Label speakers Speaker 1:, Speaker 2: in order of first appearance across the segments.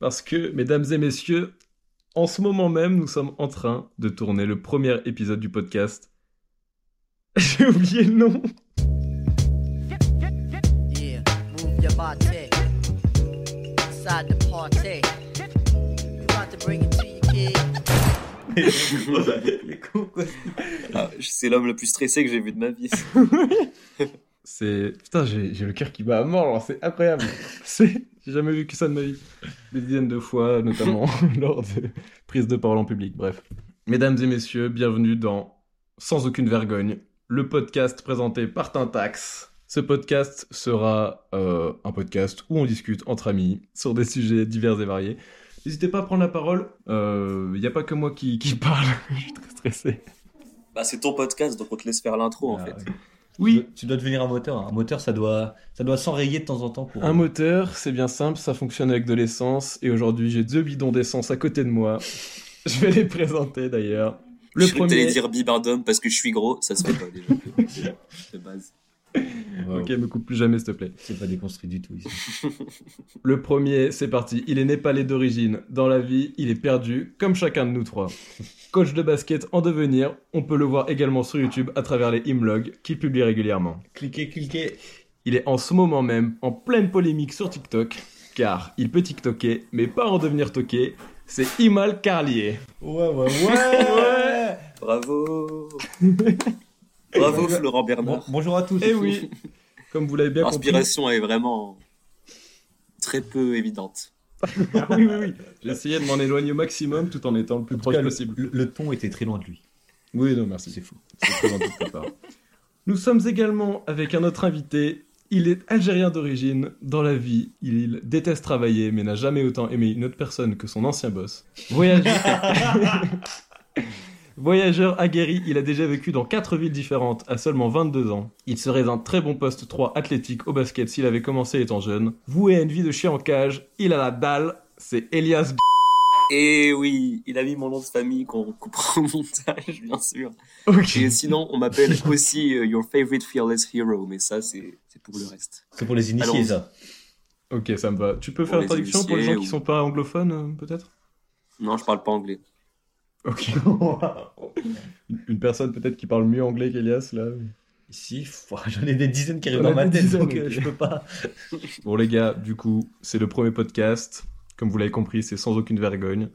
Speaker 1: Parce que, mesdames et messieurs, en ce moment même, nous sommes en train de tourner le premier épisode du podcast. J'ai oublié le nom.
Speaker 2: Ah, c'est l'homme le plus stressé que j'ai vu de ma vie.
Speaker 1: C'est. Putain, j'ai le cœur qui bat à mort, alors c'est incroyable. C'est. J'ai jamais vu que ça de ma vie. Des dizaines de fois, notamment lors de prises de parole en public. Bref. Mesdames et messieurs, bienvenue dans Sans aucune vergogne, le podcast présenté par Tintax. Ce podcast sera euh, un podcast où on discute entre amis sur des sujets divers et variés. N'hésitez pas à prendre la parole. Il n'y a pas que moi qui, qui parle. Je suis très stressé.
Speaker 2: Bah, c'est ton podcast, donc on te laisse faire l'intro en
Speaker 3: Ah,
Speaker 2: fait.
Speaker 3: ouais.
Speaker 1: Oui,
Speaker 3: Tu dois devenir un moteur. Un moteur, ça doit, ça doit s'enrayer de temps en temps pour.
Speaker 1: Un moteur, c'est bien simple, ça fonctionne avec de l'essence. Et aujourd'hui, j'ai deux bidons d'essence à côté de moi. Je vais les présenter d'ailleurs. Le
Speaker 2: je
Speaker 1: premier.
Speaker 2: dire bibardum parce que je suis gros, ça se fait pas déjà. de base.
Speaker 3: Wow.
Speaker 1: Ok, me coupe plus jamais, s'il te plaît.
Speaker 3: C'est pas déconstruit du tout ici.
Speaker 1: Le premier, c'est parti. Il est népalais d'origine. Dans la vie, il est perdu, comme chacun de nous trois. Coach de basket en devenir, on peut le voir également sur YouTube à travers les imlogs qu'il publie régulièrement.
Speaker 3: cliquez, cliquez.
Speaker 1: Il est en ce moment même en pleine polémique sur TikTok, car il peut TikToker, mais pas en devenir toqué. C'est Imal Carlier.
Speaker 3: Ouais, ouais, ouais.
Speaker 2: Bravo Bravo. Florent
Speaker 3: Bon-
Speaker 2: Bernard.
Speaker 3: bonjour à tous.
Speaker 1: Eh oui, comme vous l'avez bien compris.
Speaker 2: L'inspiration est vraiment très peu évidente.
Speaker 1: oui, oui, oui. J'ai essayé de m'en éloigner au maximum tout en étant le plus
Speaker 3: En
Speaker 1: proche
Speaker 3: cas,
Speaker 1: possible.
Speaker 3: le- le ton était très loin de lui.
Speaker 1: Oui, non, merci.
Speaker 3: C'est fou.
Speaker 1: C'est très gentil de ta part. Nous sommes également avec un autre invité. Il est algérien d'origine. Dans la vie, il déteste travailler, mais n'a jamais autant aimé une autre personne que son ancien boss. Voyageur, Voyageur aguerri, il a déjà vécu dans quatre villes différentes à seulement 22 ans. Il serait un très bon poste 3 athlétique au basket s'il avait commencé étant jeune. Voué à une vie de chien en cage, il a la dalle. C'est Elias B.
Speaker 2: Et oui, il a mis mon nom de famille qu'on coupera au montage, bien sûr. Et sinon, on m'appelle aussi euh, Your Favorite Fearless Hero, mais ça, c'est pour le reste.
Speaker 3: C'est pour les initiés, ça.
Speaker 1: Ok, ça me va. Tu peux
Speaker 2: Pour
Speaker 1: faire la traduction pour les gens
Speaker 2: initiés
Speaker 1: qui
Speaker 2: ou-
Speaker 1: sont pas anglophones, euh, peut-être?
Speaker 2: Non, je parle pas anglais.
Speaker 1: Ok. Une- Une personne peut-être qui parle mieux anglais qu'Elias, là.
Speaker 3: Ici, j'en ai des dizaines qui arrivent dans ma tête,
Speaker 1: dizaines,
Speaker 3: donc euh, je peux pas.
Speaker 1: Bon, les gars, du coup, c'est le premier podcast. Comme vous l'avez compris, c'est sans aucune vergogne.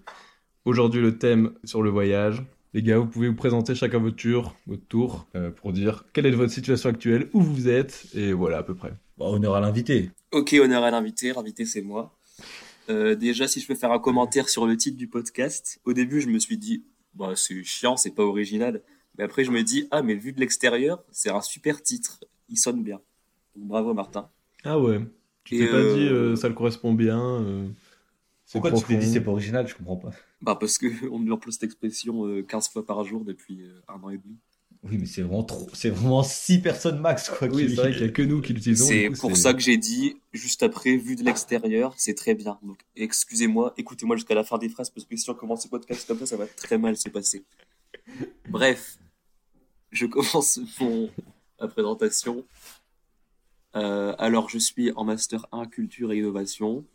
Speaker 1: Aujourd'hui, le thème sur le voyage. Les gars, vous pouvez vous présenter chacun votre tour, votre tour euh, pour dire quelle est votre situation actuelle, où vous êtes, et voilà, à peu près.
Speaker 3: Bon, honneur à l'invité.
Speaker 2: Ok, honneur à l'invité. L'invité, c'est moi. Euh, déjà, si je peux faire un commentaire sur le titre du podcast, au début, je me suis dit, bah, c'est chiant, c'est pas original. Mais après, je me dis, ah, mais vu de l'extérieur, c'est un super titre. Il sonne bien. Donc, bravo, Martin.
Speaker 1: Ah ouais. Tu t'es pas
Speaker 2: euh,
Speaker 1: dit euh, ça le correspond bien. euh, c'est
Speaker 3: Pourquoi tu t'es dit c'est pas original? Je comprends pas.
Speaker 2: Bah, parce que on me emploie cette expression euh, 15 fois par jour depuis euh, un an et demi.
Speaker 3: Oui, mais c'est vraiment trop. C'est vraiment 6 personnes max, quoi.
Speaker 1: Oui,
Speaker 3: qui-
Speaker 1: c'est vrai qu'il y a que nous qui l'utilisons.
Speaker 2: C'est pour ça que j'ai dit, juste après, vu de l'extérieur, c'est très bien. Donc, excusez-moi, écoutez-moi jusqu'à la fin des phrases, parce que si on commence ce podcast comme ça, ça va très mal se passer. Bref, je commence mon, ma présentation. Euh, alors, je suis en Master 1 Culture et Innovation.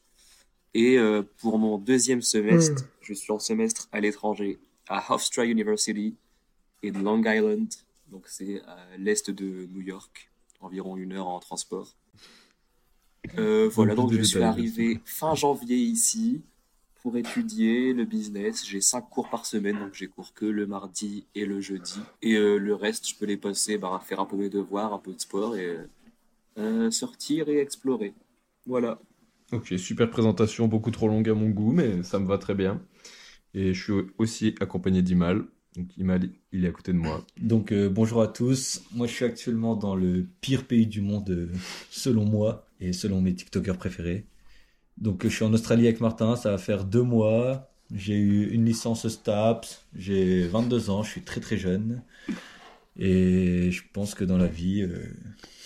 Speaker 2: Et euh, pour mon deuxième semestre, je suis en semestre à l'étranger, à Hofstra University, in Long Island. Donc, c'est à l'est de New York environ une heure en transport. Euh, voilà, donc
Speaker 1: de
Speaker 2: je suis arrivé fin janvier ici pour étudier le business. J'ai cinq cours par semaine, donc j'ai cours que le mardi et le jeudi. Et euh, le reste, je peux les passer bah, à faire un peu mes devoirs, un peu de sport et euh, sortir et explorer. Voilà.
Speaker 1: Ok, super présentation, beaucoup trop longue à mon goût, mais ça me va très bien. Et je suis aussi accompagné d'Imal. Donc Imal, il est à côté de moi.
Speaker 3: Donc euh, bonjour à tous. Moi je suis actuellement dans le pire pays du monde euh, selon moi et selon mes TikTokers préférés. Donc je suis en Australie avec Martin, ça va faire deux mois. J'ai eu une licence STAPS, j'ai 22 ans, je suis très très jeune. Et je pense que dans la vie, euh,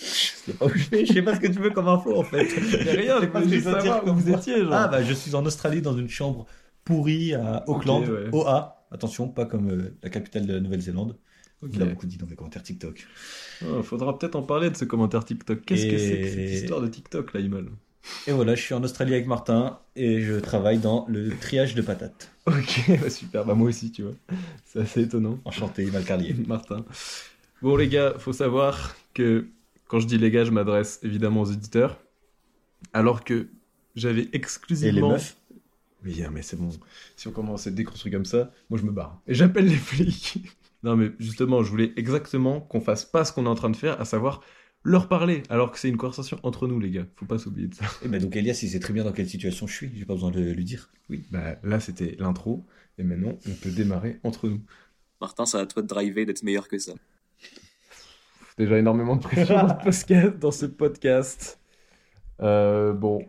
Speaker 3: je sais pas où je vais, je sais pas ce que tu veux comme info en fait.
Speaker 1: Rien,
Speaker 3: Je sais pas
Speaker 1: savoir
Speaker 3: dire
Speaker 1: où
Speaker 3: comme
Speaker 1: vous étiez, genre.
Speaker 3: Ah bah je suis en Australie dans une chambre pourrie à Auckland,
Speaker 1: ouais.
Speaker 3: OA. Attention, pas comme euh, la capitale de la Nouvelle-Zélande. Il a beaucoup dit dans les commentaires TikTok.
Speaker 1: Oh, faudra peut-être en parler de ce commentaire TikTok. Qu'est-ce que c'est que cette histoire de TikTok, là, Imal
Speaker 3: Et voilà, je suis en Australie avec Martin et je travaille dans le triage de patates.
Speaker 1: Ok, bah super. Bah moi aussi, tu vois. C'est assez étonnant.
Speaker 3: Enchanté, Malcarlier.
Speaker 1: Martin. Bon les gars, faut savoir que quand je dis les gars, je m'adresse évidemment aux éditeurs. Alors que j'avais
Speaker 3: Et les
Speaker 1: exclusivement...
Speaker 3: meufs
Speaker 1: Oui, hein, mais c'est bon. Si on commence à être déconstruit comme ça, moi je me barre. Et j'appelle les flics. non, mais justement, je voulais exactement qu'on fasse pas ce qu'on est en train de faire, à savoir leur parler, alors que c'est une conversation entre nous, les gars. Faut pas s'oublier de ça.
Speaker 3: Eh ben donc Elias, il sait très bien dans quelle situation je suis, j'ai pas besoin de lui dire.
Speaker 1: Oui, bah là c'était l'intro, et maintenant on peut démarrer entre nous.
Speaker 2: Martin, c'est à toi de driver, d'être meilleur que ça.
Speaker 1: Déjà énormément de pression dans ce podcast. Dans ce podcast. Euh, bon.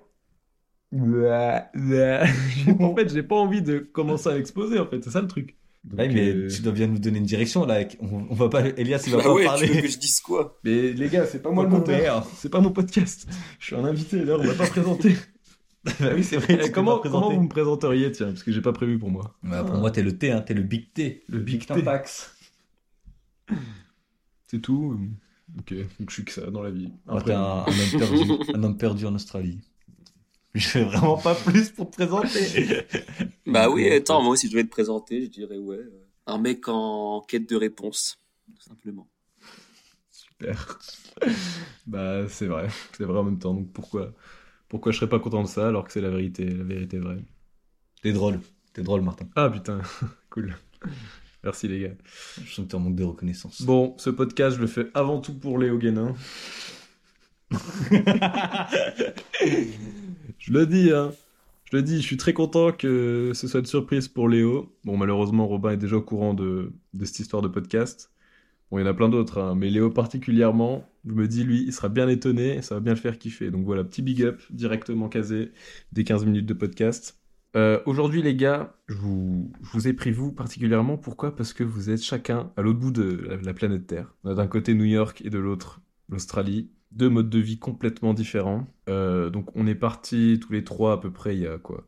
Speaker 1: en fait, j'ai pas envie de commencer à l'exposer, en fait. C'est ça le truc. Donc,
Speaker 3: Ouais, mais
Speaker 1: euh,
Speaker 3: tu dois bien nous donner une direction là. On, on va pas, Elias, il va
Speaker 2: Bah
Speaker 3: pas
Speaker 2: ouais, tu
Speaker 3: parler.
Speaker 2: veux que je dise quoi?
Speaker 1: Mais les gars, c'est pas moi le moteur. C'est pas mon podcast. Je suis un invité, là, on m'a pas présenté.
Speaker 3: bah oui, c'est vrai.
Speaker 1: Eh,
Speaker 3: tu
Speaker 1: comment,
Speaker 3: pas
Speaker 1: comment
Speaker 3: présenter.
Speaker 1: vous me présenteriez, tiens, parce que j'ai pas prévu pour moi.
Speaker 3: Bah, pour moi, t'es le T, hein, t'es le Big T.
Speaker 1: Le Big T.
Speaker 3: Tampax.
Speaker 1: C'est tout. Ok, donc je suis que ça dans la vie.
Speaker 3: T'es un, un homme perdu, un homme perdu en Australie. Je fais vraiment pas plus pour te présenter.
Speaker 2: Bah oui, attends, moi aussi je devais te présenter, je dirais ouais. euh, Un mec en quête de réponse, tout simplement.
Speaker 1: Super. bah, c'est vrai. C'est vrai en même temps. Donc pourquoi, pourquoi je serais pas content de ça alors que c'est la vérité, la vérité vraie?
Speaker 3: T'es drôle. T'es drôle, Martin.
Speaker 1: Ah putain, cool. Merci les gars.
Speaker 3: Je sens que t'es en manque de reconnaissance.
Speaker 1: Bon, ce podcast, je le fais avant tout pour Léo Guénin. Je le dis, hein. Je le dis, je suis très content que ce soit une surprise pour Léo. Bon, malheureusement, Robin est déjà au courant de, cette histoire de podcast. Bon, il y en a plein d'autres, hein, mais Léo particulièrement, je me dis, lui, il sera bien étonné, ça va bien le faire kiffer. Donc voilà, petit big up, directement casé, des 15 minutes de podcast. Euh, Aujourd'hui, les gars, je vous, je vous ai pris vous particulièrement. Pourquoi? Parce que vous êtes chacun à l'autre bout de la, la planète Terre. On a d'un côté New York et de l'autre l'Australie. Deux modes de vie complètement différents. Euh, donc, on est partis tous les trois à peu près il y a quoi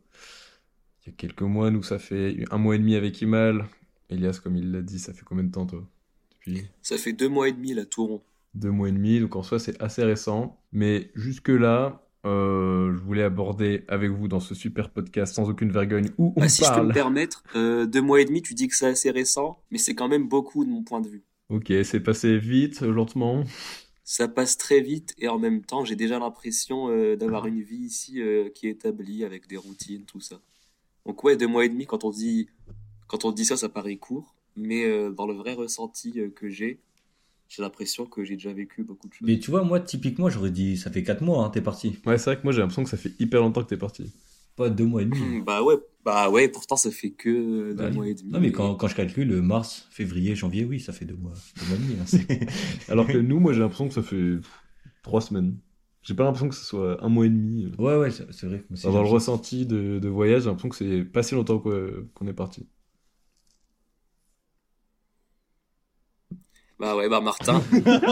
Speaker 1: Il y a quelques mois. Nous, ça fait un mois et demi avec Imal. Elias, comme il l'a dit, ça fait combien de temps, toi Depuis?
Speaker 2: Ça fait deux mois et demi là, tout rond.
Speaker 1: deux mois et demi, donc en soi c'est assez récent. Mais jusque-là, euh, je voulais aborder avec vous dans ce super podcast sans aucune vergogne où on
Speaker 2: Bah, si je peux me permettre, euh, deux mois et demi, tu dis que c'est assez récent, mais c'est quand même beaucoup de mon point de vue.
Speaker 1: Ok, c'est passé vite, lentement.
Speaker 2: Ça passe très vite et en même temps, j'ai déjà l'impression euh, d'avoir une vie ici euh, qui est établie avec des routines, tout ça. Donc ouais, deux mois et demi, quand on dit, quand on dit ça, ça paraît court, mais euh, dans le vrai ressenti euh, que j'ai, j'ai l'impression que j'ai déjà vécu beaucoup de choses.
Speaker 3: Mais tu vois, moi, typiquement, j'aurais dit, ça fait 4 mois, hein, t'es parti.
Speaker 1: Ouais, c'est vrai que moi j'ai l'impression que ça fait hyper longtemps que t'es parti.
Speaker 3: Pas 2 mois et demi.
Speaker 2: Hmm, Bah ouais, bah ouais, pourtant ça fait que euh, deux
Speaker 3: Bah,
Speaker 2: mois et demi.
Speaker 3: Non, mais quand, quand je calcule, mars, février, janvier, oui, ça fait 2 mois, deux mois et demi. hein,
Speaker 1: Alors que nous, moi j'ai l'impression que ça fait trois semaines. J'ai pas l'impression que ce soit un mois et demi.
Speaker 3: ouais, ouais, c'est vrai. j'ai
Speaker 1: le ressenti de, de voyage, j'ai l'impression que c'est pas si longtemps qu'on est parti.
Speaker 2: Bah ouais, bah Martin,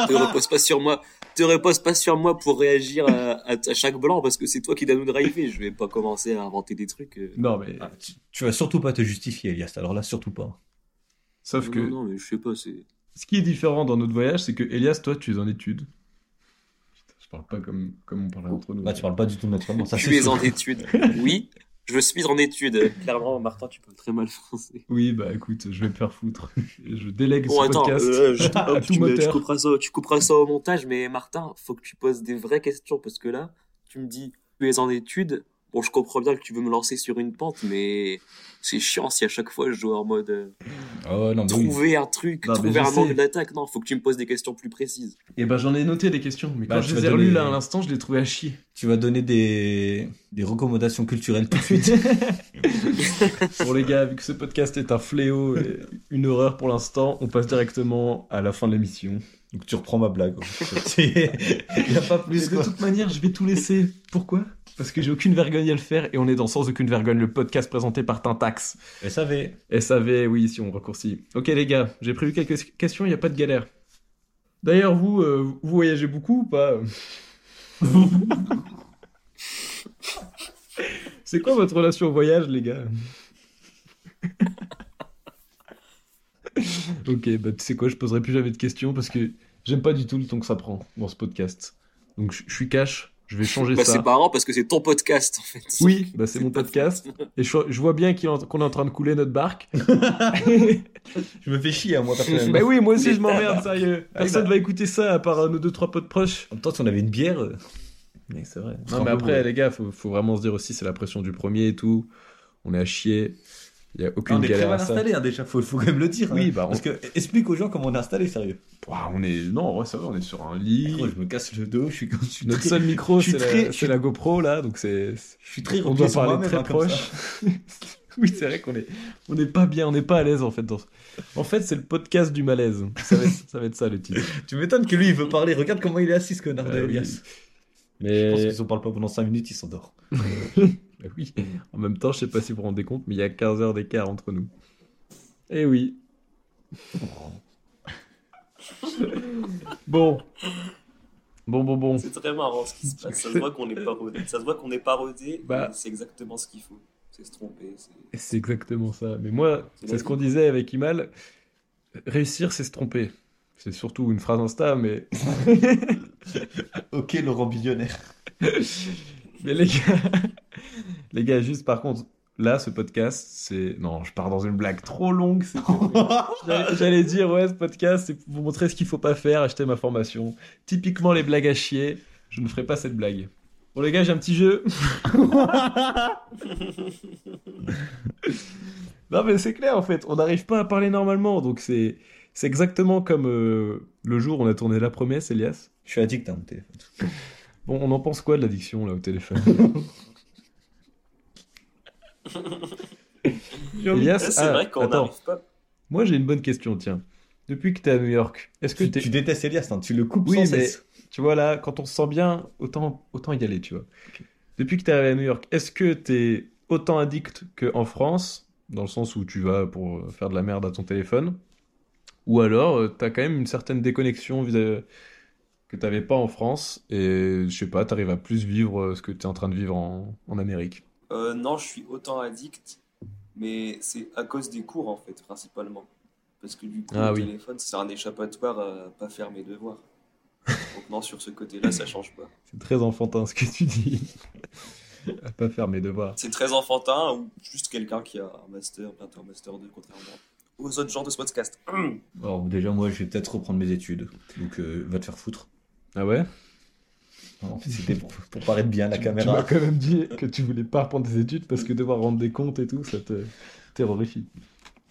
Speaker 2: te repose pas sur moi, te repose pas sur moi pour réagir à, à- à chaque blanc parce que c'est toi qui dois nous driver. Je vais pas commencer à inventer des trucs. euh.
Speaker 1: Non, mais
Speaker 3: Ah, tu, tu vas surtout pas te justifier, Elias. Alors là, surtout pas.
Speaker 1: sauf
Speaker 2: Non,
Speaker 1: que
Speaker 2: non, non, mais je sais pas, c'est.
Speaker 1: ce qui est différent dans notre voyage, c'est que Elias, toi, tu es en études. Putain, je parle pas comme, comme on parlait entre nous.
Speaker 3: Bah, tu parles pas du tout naturellement. Ça,
Speaker 2: Tu es en études. Oui, je suis en études. Clairement, Martin, tu parles très mal français.
Speaker 1: Oui, bah écoute, je vais me faire foutre. Je délègue
Speaker 2: Bon,
Speaker 1: ce
Speaker 2: attends,
Speaker 1: podcast
Speaker 2: euh, je-
Speaker 1: à tout
Speaker 2: tu,
Speaker 1: moteur.
Speaker 2: couperas ça, tu couperas ça au montage, mais Martin, faut que tu poses des vraies questions parce que là, tu me dis, tu es en études. Bon, je comprends bien que tu veux me lancer sur une pente, mais c'est chiant si à chaque fois je joue en mode euh,
Speaker 3: ouais, non, oui.
Speaker 2: trouver un truc,
Speaker 1: Non,
Speaker 2: trouver un
Speaker 1: sais.
Speaker 2: angle d'attaque. Non, faut que tu me poses des questions plus précises.
Speaker 1: Et ben j'en ai noté des questions, mais
Speaker 3: Bah,
Speaker 1: quand je les ai relues là à l'instant, je les trouvais à chier.
Speaker 3: Tu vas donner des, des recommandations culturelles tout de suite.
Speaker 1: Bon les gars, vu que ce podcast est un fléau et une horreur pour l'instant, on passe directement à la fin de l'émission.
Speaker 3: Donc tu reprends ma blague. Il n'y a pas
Speaker 1: Mais
Speaker 3: plus
Speaker 1: de toute manière, je vais tout laisser. Pourquoi? Parce que j'ai aucune vergogne à le faire et on est dans Sans aucune vergogne, le podcast présenté par Tintax.
Speaker 3: SAV.
Speaker 1: SAV, oui, si on raccourcit. Ok les gars, j'ai prévu quelques questions, il n'y a pas de galère. D'ailleurs, vous, euh, vous voyagez beaucoup ou pas? C'est quoi votre relation au voyage, les gars? Ok, bah tu sais quoi, je poserai plus jamais de questions parce que j'aime pas du tout le temps que ça prend dans ce podcast. Donc je je suis cash, Je vais changer
Speaker 2: Bah,
Speaker 1: ça.
Speaker 2: c'est marrant parce que c'est ton podcast en fait.
Speaker 1: Oui, bah, c'est mon podcast. Et je, je vois bien qu'on est en train de couler notre barque.
Speaker 3: Je me fais chier, hein, moi, personnellement.
Speaker 1: bah oui, moi aussi je m'emmerde, sérieux. Personne
Speaker 3: bah.
Speaker 1: va écouter ça à part euh, nos deux trois potes proches.
Speaker 3: En même temps, si on avait une bière, euh,
Speaker 1: Mais c'est vrai. Non, mais après, les gars, faut, faut vraiment se dire aussi, c'est la pression du premier et tout. On est à chier. Il y a aucune
Speaker 3: on est très
Speaker 1: galère
Speaker 3: mal
Speaker 1: à ça.
Speaker 3: installé, hein, déjà, faut, faut quand même le dire.
Speaker 1: Oui,
Speaker 3: hein.
Speaker 1: bah, on-
Speaker 3: Parce que, explique aux gens comment on est installé, sérieux.
Speaker 1: Ouah, on est. Non, vrai, ça va, on est sur un lit.
Speaker 3: Je me casse le dos, je suis, je suis
Speaker 1: Notre
Speaker 3: très,
Speaker 1: seul micro, c'est
Speaker 3: très-
Speaker 1: la,
Speaker 3: suis-
Speaker 1: GoPro là, donc c'est.
Speaker 3: je suis très
Speaker 1: On doit parler très
Speaker 3: hein,
Speaker 1: proche. oui, c'est vrai qu'on est, on n'est pas bien, on n'est pas à l'aise en fait. Dans... ce- En fait, c'est le podcast du malaise. Ça va, être, ça va être ça le titre.
Speaker 3: Tu m'étonnes que lui, il veut parler. Regarde comment il est assis, ce connard de
Speaker 1: Ah oui.
Speaker 3: Elias. Je
Speaker 1: Mais
Speaker 3: pense que si on parle pas pendant 5 minutes, il s'endort.
Speaker 1: Bah oui. En même temps, je sais pas si vous vous rendez compte, mais il y a 15 heures d'écart entre nous. Eh oui. bon. Bon, bon, bon.
Speaker 2: C'est très marrant ce qui se passe. Ça se voit qu'on est parodé. Ça se voit qu'on est parodé.
Speaker 1: Bah.
Speaker 2: mais C'est exactement ce qu'il faut. C'est se tromper. c'est-
Speaker 1: exactement ça. Mais moi,
Speaker 2: C'est
Speaker 1: ce qu'on disait avec Imal. Réussir, c'est se tromper. C'est surtout une phrase Insta, mais.
Speaker 3: Ok, Laurent Billionnaire.
Speaker 1: Mais les gars, les gars, juste par contre, là, ce podcast, c'est. Non, je pars dans une blague trop longue. J'allais dire, ouais, ce podcast, c'est pour vous montrer ce qu'il faut pas faire, acheter ma formation. Typiquement, les blagues à chier. Je ne ferai pas cette blague. Bon, les gars, j'ai un petit jeu. non, mais c'est clair, en fait. On n'arrive pas à parler normalement. Donc, c'est. C'est exactement comme euh, le jour où on a tourné La Promesse, Elias.
Speaker 3: Je suis addict à mon téléphone.
Speaker 1: Bon, on en pense quoi de l'addiction, là, au téléphone? Elias,
Speaker 2: c'est
Speaker 1: ah,
Speaker 2: vrai qu'on
Speaker 1: attends.
Speaker 2: n'arrive pas.
Speaker 1: Moi, j'ai une bonne question, tiens. Depuis que t'es à New York, est-ce que
Speaker 3: Tu,
Speaker 1: t'es...
Speaker 3: tu détestes Elias, hein, tu le coupes
Speaker 1: Oui,
Speaker 3: sans
Speaker 1: mais
Speaker 3: cesse.
Speaker 1: tu vois, là, quand on se sent bien, autant, autant y aller, tu vois. Depuis que t'es arrivé à New York, est-ce que t'es autant addict qu'en France, dans le sens où tu vas pour euh, faire de la merde à ton téléphone, ou alors euh, t'as quand même une certaine déconnexion vis- que t'avais pas en France, et je sais pas, t'arrives à plus vivre euh, ce que t'es en train de vivre en, en Amérique.
Speaker 2: Euh, non, je suis autant addict, mais c'est à cause des cours en fait, principalement. Parce que du coup,
Speaker 1: Ah
Speaker 2: le
Speaker 1: oui.
Speaker 2: téléphone, c'est un échappatoire à pas faire mes devoirs. Donc non, sur ce côté-là, ça change pas.
Speaker 1: C'est très enfantin ce que tu dis. à pas faire mes devoirs.
Speaker 2: C'est très enfantin ou juste quelqu'un qui a un master, bientôt un master 2, contrairement aux autres gens de ce podcast.
Speaker 3: Alors, déjà, moi, je vais peut-être reprendre mes études. Donc, euh, va te faire foutre.
Speaker 1: Ah ouais?
Speaker 3: Non, C'était pour, pour paraître bien à la
Speaker 1: Tu- Tu m'as
Speaker 3: caméra.
Speaker 1: quand même dit que tu voulais pas reprendre tes études parce que devoir rendre des comptes et tout, ça te terrorifie.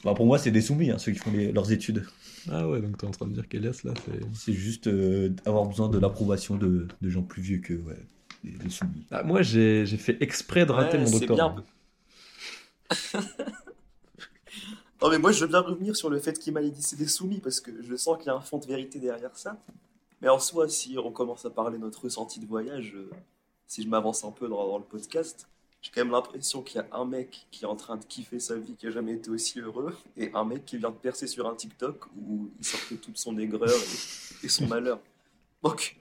Speaker 3: Bah, pour moi, c'est des soumis, hein, ceux qui font les- leurs études.
Speaker 1: Ah ouais, donc t'es en train de dire qu'Elias là, c'est.
Speaker 3: C'est juste euh, avoir besoin de l'approbation de, de gens plus vieux que ouais, des, des soumis.
Speaker 1: Ah, moi j'ai j'ai fait exprès de rater
Speaker 2: Ouais,
Speaker 1: mon
Speaker 2: c'est
Speaker 1: doctorat.
Speaker 2: bien. Non mais moi je veux bien revenir sur le fait qu'il m'a dit c'est des soumis parce que je sens qu'il y a un fond de vérité derrière ça. Mais en soi, si on commence à parler notre ressenti de voyage, euh, si je m'avance un peu dans, le podcast, j'ai quand même l'impression qu'il y a un mec qui est en train de kiffer sa vie, qui a jamais été aussi heureux, et un mec qui vient de percer sur un TikTok où il sortait toute son aigreur et, son malheur. Donc,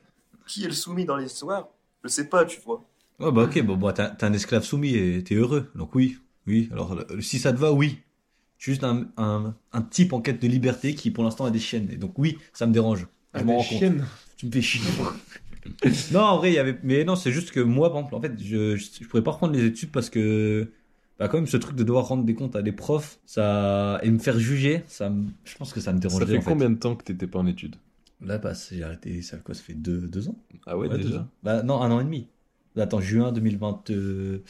Speaker 2: qui est le soumis dans l'histoire? Je sais pas, tu vois.
Speaker 3: Ouais, bah ok, bon, bah, t'es un esclave soumis et t'es heureux. Donc oui, oui. Alors si ça te va, oui. Juste un, un, un type en quête de liberté qui pour l'instant a des chaînes. Et donc oui, ça me dérange. Je
Speaker 1: Ah, des chiennes.
Speaker 3: Tu me fais chier. non, en vrai, il y avait. Mais non, c'est juste que moi, par exemple, en fait, je, je, je pourrais pas reprendre les études parce que. Bah, quand même, ce truc de devoir rendre des comptes à des profs, ça. Et me faire juger, ça me- je pense que ça me
Speaker 1: Ça
Speaker 3: dérangerait.
Speaker 1: fait
Speaker 3: en fait.
Speaker 1: combien de temps que t'étais pas en études?
Speaker 3: Là, bah, j'ai arrêté, ça fait quoi Ça fait deux, deux ans
Speaker 1: Ah ouais,
Speaker 3: deux
Speaker 1: déjà
Speaker 3: ans. Bah, non, un an et demi. Attends, juin 2020. euh,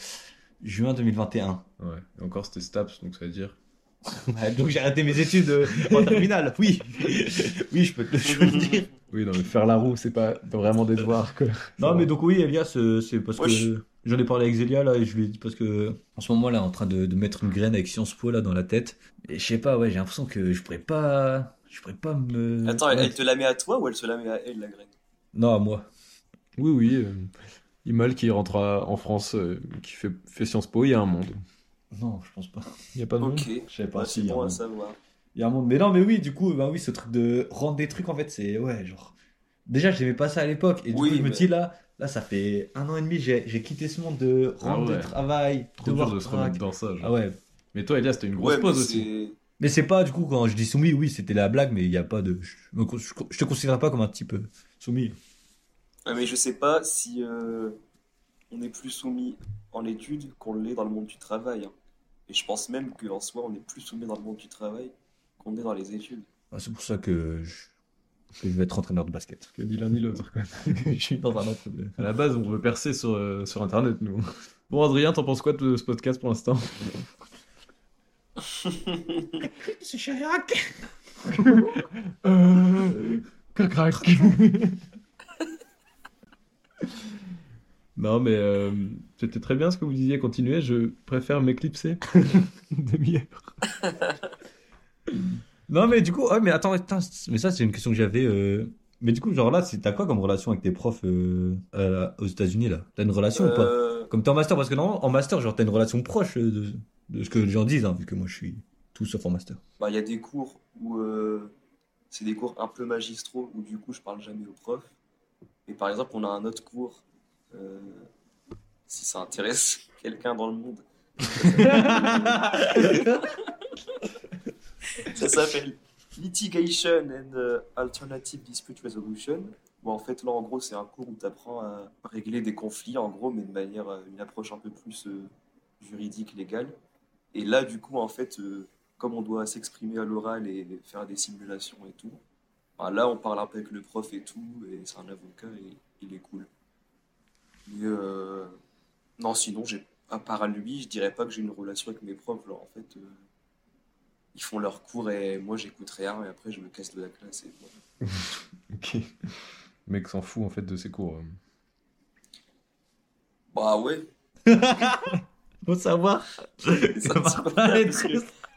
Speaker 3: Juin 2021.
Speaker 1: Ouais. Et encore c'était STAPS, donc ça veut dire.
Speaker 3: Donc j'ai arrêté mes études euh, en terminale. Oui, oui, je peux te je peux le dire.
Speaker 1: Oui, non, mais faire la roue, c'est pas vraiment des devoirs quoi.
Speaker 3: Non, mais donc oui, Elias, euh, c'est parce que
Speaker 2: je-
Speaker 3: j'en ai parlé avec Zélia là et je lui ai dit parce que en ce moment là, en train de, de mettre une graine avec Sciences Po là dans la tête. Et je sais pas, ouais, j'ai l'impression que je pourrais pas, je pourrais pas me.
Speaker 2: Attends, elle, te la met à toi ou elle se la met à elle, la graine?
Speaker 3: Non, à moi.
Speaker 1: Oui, oui. euh, Imal qui rentre à- en France, euh, qui fait, fait Sciences Po, il y a un monde.
Speaker 3: Non, je pense pas.
Speaker 1: Il y a pas de monde
Speaker 2: Ok,
Speaker 3: Je sais pas si
Speaker 2: c'est
Speaker 3: il y a
Speaker 2: bon
Speaker 3: un
Speaker 2: à
Speaker 3: monde.
Speaker 2: savoir.
Speaker 3: Il y a un monde. Mais non, mais oui, du coup, bah oui, ce truc de rendre des trucs, en fait, c'est. Ouais, genre. Déjà, j'aimais pas ça à l'époque. Et du
Speaker 2: Oui,
Speaker 3: coup, je me dis là, là, ça fait un an et demi, j'ai j'ai quitté ce monde de rendre
Speaker 1: Ah ouais.
Speaker 3: des travail,
Speaker 1: Trop dur de se remettre dans ça. genre.
Speaker 3: Ah ouais.
Speaker 1: Mais toi, Elias, t'as une grosse
Speaker 2: Ouais,
Speaker 1: pause aussi.
Speaker 3: Mais c'est pas, du coup, quand je dis soumis, oui, c'était la blague, mais il y a pas de. Je, me je, je te considère pas comme un type euh, soumis.
Speaker 2: Ah, mais je sais pas si euh, on est plus soumis en études qu'on l'est dans le monde du travail. hein. Et je pense même qu'en soi, on est plus soumis dans le monde du travail qu'on est dans les études.
Speaker 3: Ah, C'est pour ça que je... je vais être entraîneur de basket.
Speaker 1: Que ni l'un ni l'autre.
Speaker 3: je suis dans un autre.
Speaker 1: À la base, on veut percer sur, euh, sur Internet, nous. Bon, Adrien, t'en penses quoi de ce podcast pour l'instant?
Speaker 3: C'est Chirac
Speaker 1: Euh... Crac, crac. Non, mais euh, c'était très bien ce que vous disiez. Continuez, je préfère m'éclipser. Une demi-heure.
Speaker 3: Non, mais du coup, ouais, mais attends, attends, mais ça, c'est une question que j'avais. euh, Mais du coup, genre là, c'est- t'as quoi comme relation avec tes profs euh, aux États-Unis là? T'as une relation ou pas? Comme t'es en master, parce que non, en master, genre, t'as une relation proche euh, de, de ce que les gens disent, hein, vu que moi, je suis tout sauf en master.
Speaker 2: bah, il y a des cours où euh, c'est des cours un peu magistraux où du coup je parle jamais aux profs. Et par exemple, on a un autre cours, euh, si ça intéresse quelqu'un dans le monde. Ça s'appelle Litigation and euh, Alternative Dispute Resolution. Bon, en fait, là, en gros, c'est un cours où tu apprends à régler des conflits, en gros, mais de manière, euh, une approche un peu plus euh, juridique, légale. Et là, du coup, en fait, euh, comme on doit s'exprimer à l'oral et faire des simulations et tout, bah, là, on parle un peu avec le prof et tout, et c'est un avocat et il est cool. Mais euh, non, sinon, j'ai, à part à lui, je dirais pas que j'ai une relation avec mes profs. Là, en fait, euh, ils font leurs cours et moi, j'écoute rien, et après, je me casse de la classe. Et voilà.
Speaker 1: Ok. Le mec s'en fout en fait de ses cours. euh.
Speaker 2: Bah ouais,
Speaker 3: Faut savoir.
Speaker 2: ça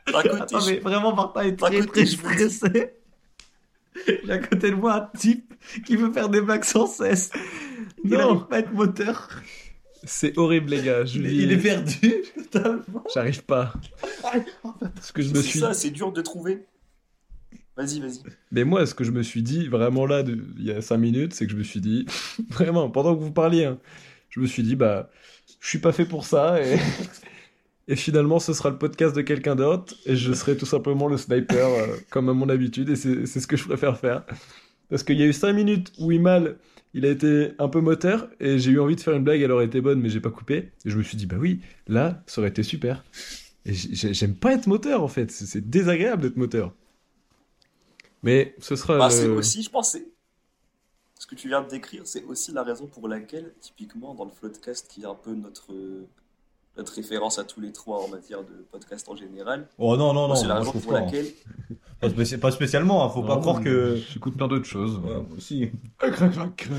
Speaker 3: Attends, mais vraiment, Martin est très, stressé. J'ai à côté de moi un type qui veut faire des blagues sans cesse. Il n'arrive pas à être moteur.
Speaker 1: C'est horrible, les gars. Je
Speaker 3: Il,
Speaker 1: vis-
Speaker 3: il est perdu. totalement.
Speaker 1: J'arrive pas. Ce que je me
Speaker 2: c'est
Speaker 1: suis.
Speaker 2: ça, c'est dur de trouver. Vas-y, vas-y.
Speaker 1: Mais moi, ce que je me suis dit vraiment là, de- il y a 5 minutes, c'est que je me suis dit, vraiment, pendant que vous parliez, hein, je me suis dit, bah, je suis pas fait pour ça et, et finalement, ce sera le podcast de quelqu'un d'autre et je serai tout simplement le sniper euh, comme à mon habitude et c'est ce que je préfère faire. Parce qu'il y a eu 5 minutes où Imal, il a été un peu moteur et j'ai eu envie de faire une blague, elle aurait été bonne, mais j'ai pas coupé. Et je me suis dit, bah oui, là, ça aurait été super. Et j'ai- j'aime pas être moteur en fait, c'est désagréable d'être moteur. Mais ce sera.
Speaker 2: Bah,
Speaker 1: le-
Speaker 2: c'est aussi, je pense, c'est- ce que tu viens de décrire, c'est aussi la raison pour laquelle, typiquement, dans le Floodcast, qui est un peu notre, notre référence à tous les trois en matière de podcast en général,
Speaker 3: Oh non, non, non,
Speaker 2: c'est la raison pour
Speaker 3: pas. hein.
Speaker 2: laquelle.
Speaker 3: Pas, spéci- pas spécialement, hein, faut pas
Speaker 1: Non,
Speaker 3: croire que.
Speaker 1: J'écoute plein d'autres choses.
Speaker 3: Ouais, moi aussi.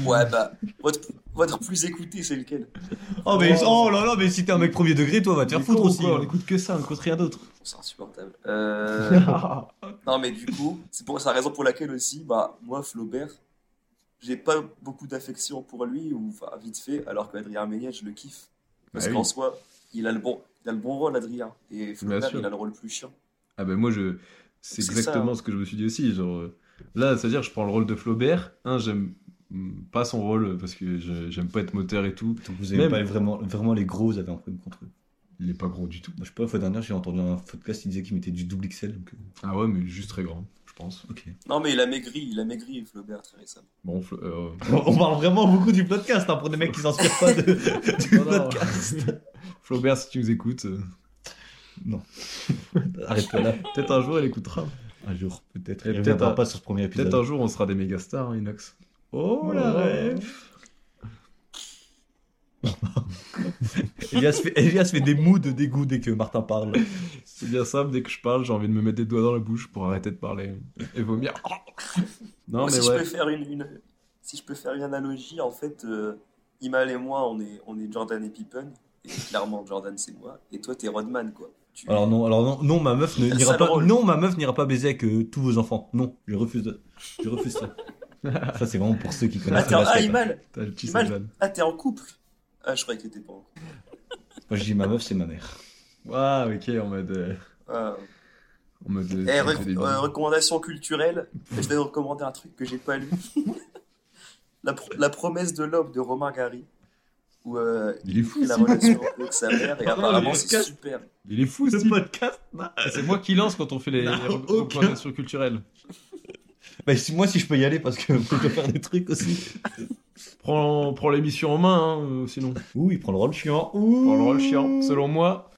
Speaker 2: Ouais, bah, votre, votre plus écouté, c'est lequel?
Speaker 3: Oh, mais, oh là là, mais si t'es un mec premier degré, toi, va te faire foutre aussi.
Speaker 1: On
Speaker 3: hein.
Speaker 1: écoute que ça, on écoute rien d'autre.
Speaker 2: C'est insupportable. Euh, non, mais du coup, c'est pour la raison pour laquelle aussi, bah, moi, Flaubert, j'ai pas beaucoup d'affection pour lui, ou enfin, vite fait, alors qu'Adrien Méniel, je le kiffe. Parce
Speaker 1: Bah
Speaker 2: qu'en
Speaker 1: oui.
Speaker 2: soi, il a le bon, il a le bon rôle, Adrien. Et Flaubert,
Speaker 1: sûr.
Speaker 2: il a le rôle plus chiant.
Speaker 1: Ah ben moi, je... c'est exactement
Speaker 2: ça.
Speaker 1: ce que je me suis dit aussi. Genre, euh, là, c'est-à-dire, je prends le rôle de Flaubert. Un, j'aime pas son rôle parce que j'aime pas être moteur et tout.
Speaker 3: Donc vous aimez
Speaker 1: Même-
Speaker 3: pas vraiment, vraiment les gros, vous avez un problème contre eux.
Speaker 1: Il est pas gros du tout.
Speaker 3: Moi, je sais pas, la fois dernière, j'ai entendu un podcast, il disait qu'il mettait du double XL. Donc, euh,
Speaker 1: Ah ouais, mais juste très grand, pense.
Speaker 3: ok.
Speaker 2: Non, mais il a maigri, il a maigri, Flaubert, très récemment.
Speaker 1: Bon, Fla- euh,
Speaker 3: On parle vraiment beaucoup du podcast, hein, pour des mecs qui s'inspirent pas de, du
Speaker 1: Non, non.
Speaker 3: podcast.
Speaker 1: Flaubert, si tu nous écoutes, euh,
Speaker 3: Arrête-toi là.
Speaker 1: peut-être un jour, elle écoutera.
Speaker 3: Un jour, peut-être.
Speaker 1: Et
Speaker 3: Il
Speaker 1: peut-être un-
Speaker 3: pas sur ce premier épisode.
Speaker 1: Peut-être un jour, on sera des méga stars, hein, Inox. Oh la
Speaker 3: Oh.
Speaker 1: rêve
Speaker 3: Elias, fait, Elias fait des mous de dégoût dès que Martin parle.
Speaker 1: C'est bien simple, dès que je parle, j'ai envie de me mettre des doigts dans la bouche pour arrêter de parler et vomir. Non,
Speaker 2: Moi,
Speaker 1: mais
Speaker 2: si,
Speaker 1: ouais.
Speaker 2: je peux faire une, une- si je peux faire une analogie, en fait, euh, Imal et moi, on est, on est Jordan et Pippen. Et clairement, Jordan, c'est moi. Et toi, t'es Rodman, quoi. Tu-
Speaker 3: Alors non, alors non, non ma meuf n'ira pas. Non, ma meuf n'ira pas baiser avec euh, tous vos enfants. Non, je refuse. Je refuse ça. ça c'est vraiment pour ceux qui connaissent le
Speaker 2: ah,
Speaker 3: basket.
Speaker 2: Imal, ah, t'es en couple? Ah, je croyais que t'étais pas en couple.
Speaker 3: Moi je dis ma meuf c'est ma mère.
Speaker 1: Ah, ok, en mode. euh,
Speaker 2: Ah.
Speaker 1: en mode euh,
Speaker 2: Eh, re- euh, recommandation culturelle, je vais vous recommander un truc que j'ai pas lu. la, pro- la promesse de l'homme de Romain Gary, où euh,
Speaker 1: Il est fou,
Speaker 2: fait la
Speaker 1: ce-
Speaker 2: relation avec sa mère, et
Speaker 1: Pardon,
Speaker 2: apparemment
Speaker 1: le
Speaker 2: c'est
Speaker 1: podcast.
Speaker 2: super.
Speaker 1: Il est fou, ce
Speaker 3: podcast.
Speaker 1: C'est moi qui lance quand on fait les,
Speaker 3: Non,
Speaker 1: les
Speaker 3: aucun.
Speaker 1: recommandations culturelles.
Speaker 3: Bah, si, moi si je peux y aller parce que je dois faire des trucs aussi.
Speaker 1: Prends, prends l'émission en main, hein, euh, sinon.
Speaker 3: Ouh, il prend le rôle chiant. Ouh.
Speaker 1: Prends le rôle chiant, selon moi.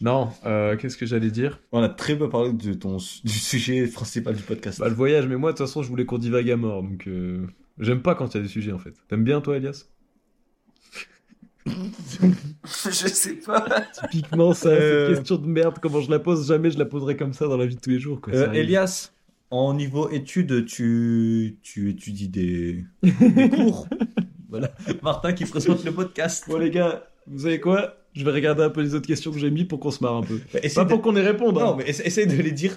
Speaker 1: Non, euh, qu'est-ce que j'allais dire?
Speaker 3: On a très peu parlé de ton, du sujet principal du podcast.
Speaker 1: Bah, le voyage, mais moi, de toute façon, je voulais qu'on divague à mort, donc euh, j'aime pas quand il y a des sujets, en fait. T'aimes bien, toi, Elias?
Speaker 2: Je sais pas.
Speaker 1: Typiquement, ça,
Speaker 3: Euh.
Speaker 1: cette question de merde, comment je la pose, jamais je la poserai comme ça dans la vie de tous les jours, quoi.
Speaker 3: Euh. Elias, en niveau études, tu, tu étudies des, des cours. voilà. Martin qui présente le podcast.
Speaker 1: Bon, les gars, vous savez quoi? Je vais regarder un peu les autres questions que j'ai mis pour qu'on se marre un peu.
Speaker 3: Bah,
Speaker 1: Pas
Speaker 3: de-
Speaker 1: pour qu'on y réponde,
Speaker 3: Non,
Speaker 1: hein.
Speaker 3: mais essa- essaye de les dire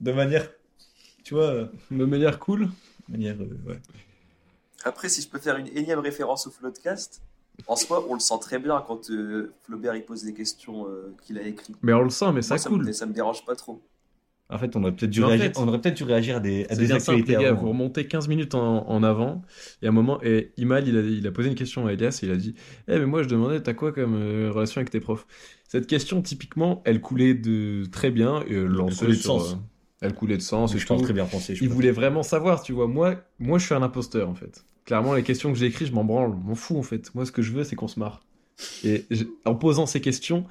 Speaker 3: de manière. Tu vois,
Speaker 1: de manière cool.
Speaker 3: manière. euh, ouais.
Speaker 2: Après, si je peux faire une énième référence au Floodcast, en soi, on le sent très bien quand euh, Flaubert il pose des questions euh, qu'il a écrites.
Speaker 1: Mais on le sent, mais ça
Speaker 2: Moi, ça,
Speaker 1: cool.
Speaker 2: me, ça me dérange pas trop.
Speaker 3: En fait, on aurait peut-être dû,
Speaker 1: en
Speaker 3: réagir,
Speaker 1: fait,
Speaker 3: on aurait peut-être dû réagir à des, à des
Speaker 1: simple,
Speaker 3: actualités
Speaker 1: les gars,
Speaker 3: avant.
Speaker 1: vous remontez 15 minutes en, en avant, et à un moment, et Imal, il a, il a posé une question à Elias, et il a dit Eh, mais moi, je demandais, t'as quoi comme euh, relation avec tes profs? Cette question, typiquement, elle coulait de très bien, et euh, sur,
Speaker 3: sens.
Speaker 1: euh, elle coulait de sens, et
Speaker 3: je
Speaker 1: tout.
Speaker 3: très bien français. je
Speaker 1: Il voulait vraiment savoir, tu vois. Moi, moi, je suis un imposteur, en fait. Clairement, les questions que j'ai écrites, je m'en branle, je m'en fous, en fait. Moi, ce que je veux, c'est qu'on se marre. Et je- en posant ces questions,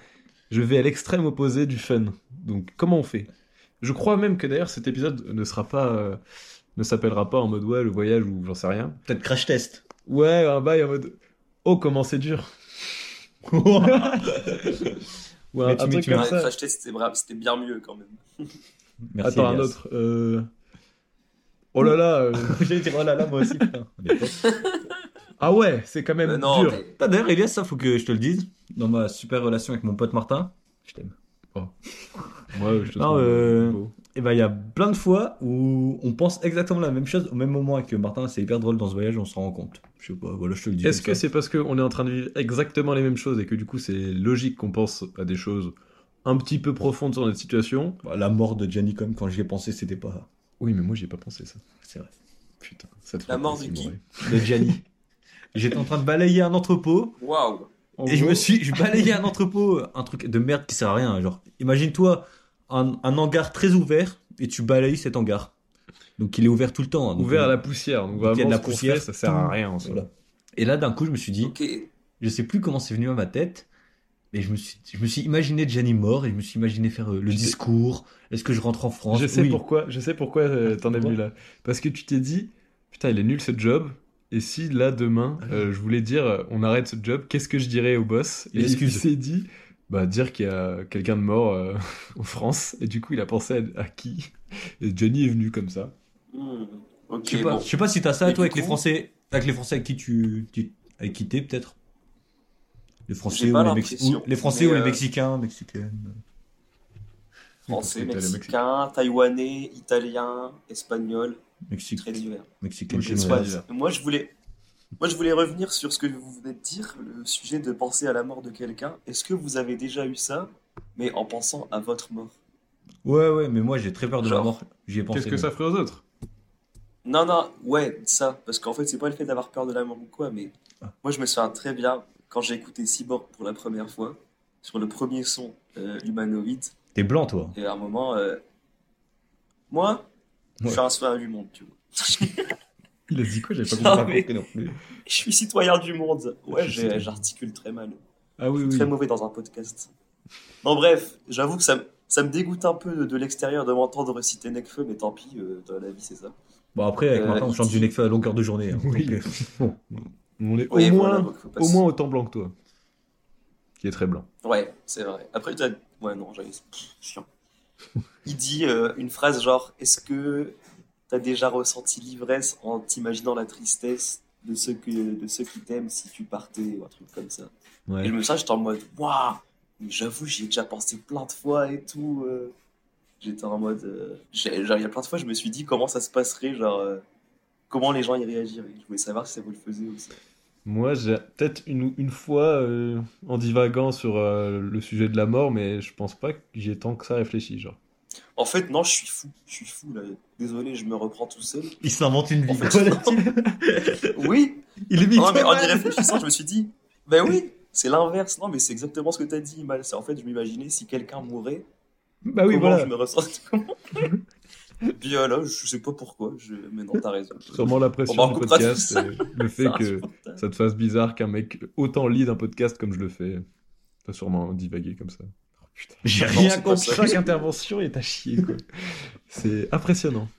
Speaker 1: je vais à l'extrême opposé du fun. Donc, comment on fait? Je crois même que d'ailleurs, cet épisode ne sera pas, euh, ne s'appellera pas en mode ouais, le voyage ou j'en sais rien.
Speaker 3: Peut-être crash test.
Speaker 1: Ouais, un bail en mode oh, comment c'est dur. Ou un,
Speaker 3: Mais tu-
Speaker 1: un
Speaker 3: mais
Speaker 1: truc
Speaker 3: tu
Speaker 1: comme
Speaker 2: Ouais,
Speaker 1: ça.
Speaker 2: Crash Test, c'était bien mieux quand même.
Speaker 3: Merci,
Speaker 1: Attends, un autre. euh, Oh là là. euh,
Speaker 3: J'allais dire, oh là là, moi aussi, putain.
Speaker 1: Ah ouais, c'est quand même
Speaker 2: Euh, non,
Speaker 1: dur.
Speaker 2: mais
Speaker 3: D'ailleurs, Elias, ça faut que je te le dise. Dans ma super relation avec mon pote Martin, je t'aime.
Speaker 1: Ouais, je te
Speaker 3: Non,
Speaker 1: trouve
Speaker 3: euh. Et ben, il y a plein de fois où on pense exactement la même chose au même moment et que Martin, c'est hyper drôle dans ce voyage, on s'en rend compte. Je sais pas, voilà, je te le dis.
Speaker 1: Est-ce que c'est parce qu'on est en train de vivre exactement les mêmes choses et que du coup c'est logique qu'on pense à des choses un petit peu profondes sur notre situation?
Speaker 3: Bah, La mort de Gianni, comme quand j'y ai pensé, c'était pas.
Speaker 1: Oui, mais moi j'y ai pas pensé ça.
Speaker 3: C'est vrai.
Speaker 1: Putain, ça te
Speaker 2: La
Speaker 1: fait
Speaker 2: mort de qui.
Speaker 3: De Gianni. J'étais en train de balayer un entrepôt
Speaker 2: waouh.
Speaker 1: En
Speaker 3: et je me suis. Je balayais un entrepôt, un truc de merde qui sert à rien. Genre, imagine-toi un, un hangar très ouvert et tu balayes cet hangar. Donc il est ouvert tout le temps. hein. Donc,
Speaker 1: ouvert à la poussière, donc
Speaker 3: il y a de
Speaker 1: vraiment
Speaker 3: la poussière,
Speaker 1: fait, ça sert à rien en soi.
Speaker 3: Voilà. Et là, d'un coup, je me suis dit.
Speaker 2: Ok.
Speaker 3: Je sais plus comment c'est venu à ma tête, mais je me suis, je me suis imaginé Gianni mort et je me suis imaginé faire euh, le discours. Est-ce que je rentre en France?
Speaker 1: Je sais
Speaker 3: Oui.
Speaker 1: pourquoi, je sais pourquoi euh, t'en es venu là. Parce que tu t'es dit, putain, il est nul ce job. Et si là demain,
Speaker 3: Ah
Speaker 1: euh, je voulais dire, euh, on arrête ce job, qu'est-ce que je dirais au boss Et il s'est dit, bah dire qu'il y a quelqu'un de mort euh, en France. Et du coup, il a pensé à, à qui Et Johnny est venu comme ça.
Speaker 2: Hmm.
Speaker 3: Je sais pas,
Speaker 2: bon.
Speaker 3: je sais pas si t'as ça
Speaker 2: Mais
Speaker 3: toi avec les Français, avec les Français avec qui tu, tu avec qui t'es peut-être. Les Français ou les, Mex- ou- les Français ou les
Speaker 2: euh,
Speaker 3: Mexicains, Mexicaines.
Speaker 2: Français,
Speaker 1: Parce que t'as le
Speaker 2: mexicain, taïwanais, italien, espagnol,
Speaker 3: Mexique,
Speaker 2: très divers.
Speaker 3: Mexicaine
Speaker 2: Moi, je voulais, moi, je voulais revenir sur ce que vous venez de dire, le sujet de penser à la mort de quelqu'un. Est-ce que vous avez déjà eu ça, mais en pensant à votre mort?
Speaker 3: Ouais, ouais, mais moi j'ai très peur de la mort. J'y ai pensé.
Speaker 1: Qu'est-ce que ça ferait aux autres?
Speaker 2: Non, non, ouais, ça, parce qu'en fait, c'est pas le fait d'avoir peur de la mort ou quoi, mais
Speaker 3: Ah.
Speaker 2: moi, je me souviens très bien quand j'ai écouté Cyborg pour la première fois, sur le premier son euh, humanoïde,
Speaker 3: T'es blanc toi.
Speaker 2: et à un moment, euh, moi, je suis un citoyen du monde, tu vois.
Speaker 1: Il a dit quoi? J'avais pas
Speaker 2: Non,
Speaker 1: compris.
Speaker 2: mais-
Speaker 3: non plus.
Speaker 2: Je suis citoyen du monde. Ouais, j'articule très mal.
Speaker 1: Ah oui,
Speaker 2: Je suis
Speaker 1: oui.
Speaker 2: très mauvais dans un podcast. Non, bref, j'avoue que ça, me- ça me dégoûte un peu de, de l'extérieur de m'entendre citer Necfeu, mais tant pis, euh, dans la vie, c'est ça.
Speaker 3: Bon après avec
Speaker 2: Euh,
Speaker 3: Martin on chante du Necfeu à longueur de journée. hein.
Speaker 1: Oui.
Speaker 3: Donc, euh, bon.
Speaker 1: On est
Speaker 2: Oui,
Speaker 1: au, moins, au moins autant blanc que toi. Qui est très blanc.
Speaker 2: Ouais, c'est vrai. Après, t'as... Ouais, non, j'avais... Chiant. Il dit euh, une phrase genre « Est-ce que t'as déjà ressenti l'ivresse en t'imaginant la tristesse de ceux, que... de ceux qui t'aiment si tu partais ?» ou un truc comme ça. Et
Speaker 3: Ouais.
Speaker 2: je me sens, j'étais en mode « Waouh j'avoue, j'y ai déjà pensé plein de fois et tout. euh. J'étais en mode... euh, j'ai- Genre, il y a plein de fois, je me suis dit comment ça se passerait, genre... euh, Comment les gens y réagiraient. Je voulais savoir si ça vous le faisait aussi.
Speaker 1: Moi, j'ai peut-être une, une fois euh, en divaguant sur euh, le sujet de la mort, mais je pense pas que j'y ai tant que ça réfléchi. Genre.
Speaker 2: En fait, non, je suis fou. Je suis fou, là. Désolé, je me reprends tout seul.
Speaker 3: Il s'invente une vie.
Speaker 2: En fait, oui,
Speaker 3: Il est
Speaker 2: Non, mais en y réfléchissant, je me suis dit, ben oui, c'est l'inverse. Non, mais c'est exactement ce que tu as dit, Mal. C'est en fait, je m'imaginais si quelqu'un mourait,
Speaker 1: Bah oui,
Speaker 2: comment
Speaker 1: voilà.
Speaker 2: je me ressens. Bien là, je sais pas pourquoi. Je... Mais non, t'as raison.
Speaker 1: Sûrement la pression
Speaker 2: bah,
Speaker 1: du podcast, et le fait que ça te fasse bizarre qu'un mec autant lit un podcast comme je le fais. T'as sûrement divagué comme ça. Oh.
Speaker 3: J'ai rien
Speaker 2: ça.
Speaker 1: Chaque intervention est à chier, quoi. C'est impressionnant.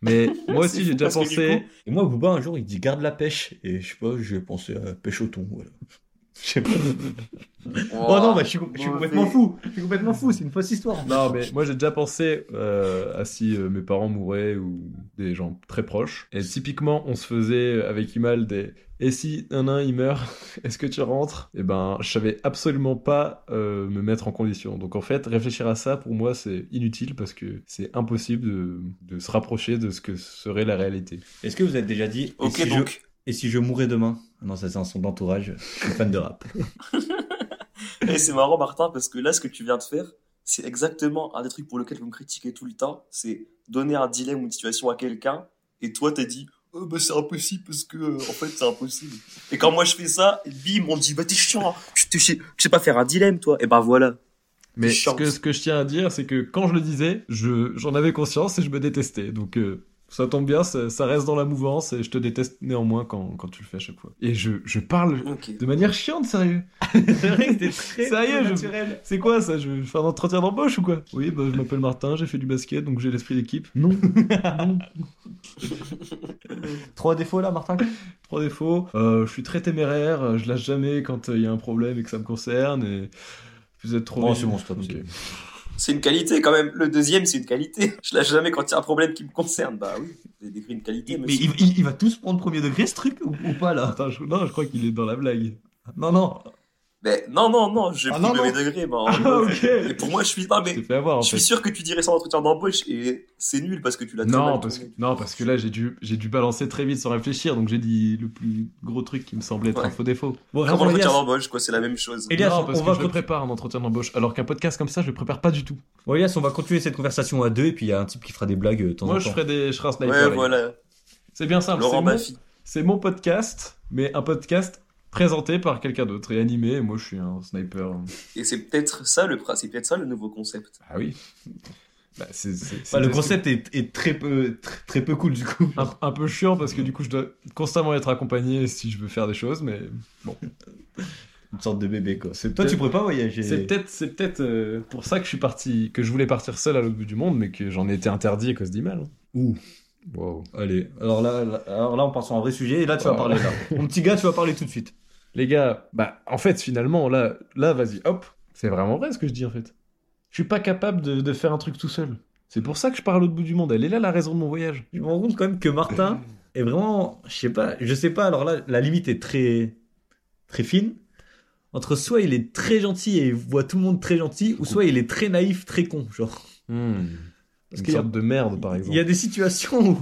Speaker 1: Mais moi aussi, j'ai déjà pensé.
Speaker 2: coup-
Speaker 3: Et moi, Bouba, un jour, il dit garde la pêche. Et je sais pas, j'ai pensé à pêche au thon. Voilà. Je sais pas. Oh non, bah, je suis, je suis complètement fou. Je suis complètement fou. C'est une fausse histoire.
Speaker 1: Non, mais moi j'ai déjà pensé euh, à si euh, mes parents mouraient ou des gens très proches. Et typiquement, on se faisait avec Imal des. Et si un un il meurt, est-ce que tu rentres? Et ben, je savais absolument pas euh, me mettre en condition. Donc en fait, réfléchir à ça pour moi c'est inutile parce que c'est impossible de, de se rapprocher de ce que serait la réalité.
Speaker 3: Est-ce que vous avez déjà dit
Speaker 2: Ok,
Speaker 3: si,
Speaker 2: donc.
Speaker 3: je, et si je mourais demain? Non, ça c'est un son d'entourage. Je suis fan de rap.
Speaker 2: Et c'est marrant, Martin, parce que là, ce que tu viens de faire, c'est exactement un des trucs pour lequel vous me critiquez tout le temps. C'est donner un dilemme ou une situation à quelqu'un, et toi, t'as dit, oh, bah, c'est impossible parce que, euh, en fait, c'est impossible. Et quand moi, je fais ça, bim, on me dit, bah, t'es chiant, tu tu sais, tu sais pas faire un dilemme, toi. Et ben voilà.
Speaker 1: Mais ce
Speaker 2: Chance.
Speaker 1: que, ce que je tiens à dire, c'est que quand je le disais, je, j'en avais conscience et je me détestais. Donc euh, ça tombe bien, ça, ça reste dans la mouvance et je te déteste néanmoins quand, quand tu le fais à chaque fois. Et je, je parle de manière chiante, sérieux.
Speaker 3: c'est vrai que c'était très,
Speaker 1: Sérieux, je-
Speaker 3: naturel.
Speaker 1: C'est quoi ça Je vais faire un entretien d'embauche ou quoi? Oui, bah, je m'appelle Martin, j'ai fait du basket, donc j'ai l'esprit d'équipe. Non, non.
Speaker 3: Trois défauts là, Martin?
Speaker 1: Trois défauts. Euh, je suis très téméraire, je lâche jamais quand euh, il y a un problème et que ça me concerne. Et vous êtes trop.
Speaker 3: Oh, c'est bon, stop,
Speaker 1: Ok.
Speaker 3: C'est-
Speaker 2: une qualité quand même. Le deuxième, c'est une qualité. Je lâche jamais quand il y a un problème qui me concerne. Bah oui, vous avez décrit une qualité,
Speaker 3: Mais il, il- il va tous prendre premier degré ce truc ou, ou pas là?
Speaker 1: Attends, je... non, je crois qu'il est dans la blague.
Speaker 3: Non, non.
Speaker 2: Mais non, non, non, j'ai
Speaker 3: Ah,
Speaker 2: pris
Speaker 3: non,
Speaker 2: premier
Speaker 3: non.
Speaker 2: degré. Bah,
Speaker 1: Ah.
Speaker 2: Et pour moi, je suis. Non, mais
Speaker 1: Je avoir en fait.
Speaker 2: suis sûr que tu dirais ça en entretien d'embauche et c'est nul parce que tu l'as
Speaker 1: Non parce, que, non, parce que là, j'ai dû, j'ai dû balancer très vite sans réfléchir, donc j'ai dit le plus gros truc qui me semblait être
Speaker 2: Ouais.
Speaker 1: un faux défaut.
Speaker 3: Bon,
Speaker 2: Comme l'entretien
Speaker 3: Elias.
Speaker 2: d'embauche, quoi, c'est la même chose.
Speaker 3: Elias,
Speaker 1: non,
Speaker 3: on-
Speaker 1: parce
Speaker 3: on
Speaker 1: que
Speaker 3: va
Speaker 1: je le prépare un entretien d'embauche, alors qu'un podcast comme ça, je le prépare pas du tout.
Speaker 3: Bon, Elias, on va continuer cette conversation à deux et puis il y a un type qui fera des blagues euh, de temps
Speaker 1: Moi,
Speaker 3: en
Speaker 1: je
Speaker 3: temps.
Speaker 1: ferai des, je serai un sniper.
Speaker 2: Ouais, voilà.
Speaker 1: C'est bien simple.
Speaker 2: Laurent Baffy.
Speaker 1: c'est mon podcast, mais un podcast présenté par quelqu'un d'autre et animé. Et moi, je suis un sniper.
Speaker 2: Et c'est peut-être ça le c'est peut-être ça le nouveau concept.
Speaker 1: Ah oui. Bah, c'est-
Speaker 3: le concept est, est très, peu, très, très peu cool du coup.
Speaker 1: un, un peu chiant parce que du coup, je dois constamment être accompagné si je veux faire des choses, mais
Speaker 3: Une sorte de bébé quoi. Toi, tu pourrais pas voyager.
Speaker 1: C'est peut-être, c'est peut-être euh, pour ça que je suis parti, que je voulais partir seul à l'autre bout du monde, mais que j'en ai été interdit à cause d'Imal.
Speaker 3: Ouh.
Speaker 1: Wow.
Speaker 3: Allez, alors là, là- alors là, on part sur un vrai sujet et là, tu vas
Speaker 1: Oh.
Speaker 3: parler là. Mon petit gars, tu vas parler tout de suite.
Speaker 1: Les gars, bah en fait finalement là, là vas-y, hop, c'est vraiment vrai ce que je dis en fait. Je suis pas capable de, de faire un truc tout seul. C'est pour ça que je pars à l'autre bout du monde. Elle est là la raison de mon voyage.
Speaker 3: Je me rends compte quand même que Martin est vraiment, je sais pas, je sais pas. Alors là, la limite est très, très fine. Entre soit il est très gentil et il voit tout le monde très gentil, ou soit il est très naïf, très con, genre.
Speaker 1: Parce Une
Speaker 3: qu'il y a-
Speaker 1: sorte de merde par exemple.
Speaker 3: Il y a des situations où,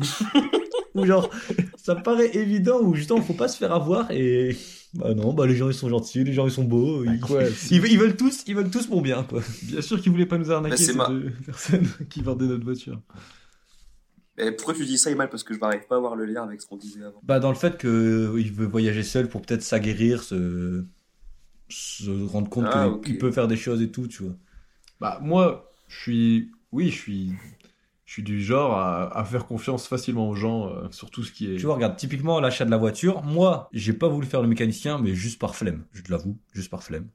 Speaker 3: où genre, ça me paraît évident, où justement, faut pas se faire avoir et, bah non, bah les gens ils sont gentils, les gens ils sont beaux, ils,
Speaker 1: Bah, quoi,
Speaker 3: ils, ils veulent tous, ils veulent tous mon bien, quoi.
Speaker 1: Bien sûr qu'ils voulaient pas nous arnaquer
Speaker 2: Bah, c'est
Speaker 1: ces
Speaker 2: ma-
Speaker 1: deux personnes qui vendaient notre voiture.
Speaker 2: Mais pourquoi tu dis ça, Imal? Parce que je n'arrive pas à voir le lien avec ce qu'on disait avant.
Speaker 3: Bah dans le fait que euh, il veut voyager seul pour peut-être s'aguerrir, se... se rendre compte
Speaker 2: Ah,
Speaker 3: qu'il
Speaker 2: ok.
Speaker 3: qu'il peut faire des choses et tout, tu vois.
Speaker 1: Bah moi, je suis, oui, je suis, je suis du genre à, à faire confiance facilement aux gens euh, sur tout ce qui est.
Speaker 3: Tu vois, regarde, typiquement l'achat de la voiture, moi, j'ai pas voulu faire le mécanicien, mais juste par flemme, je te l'avoue, juste par flemme.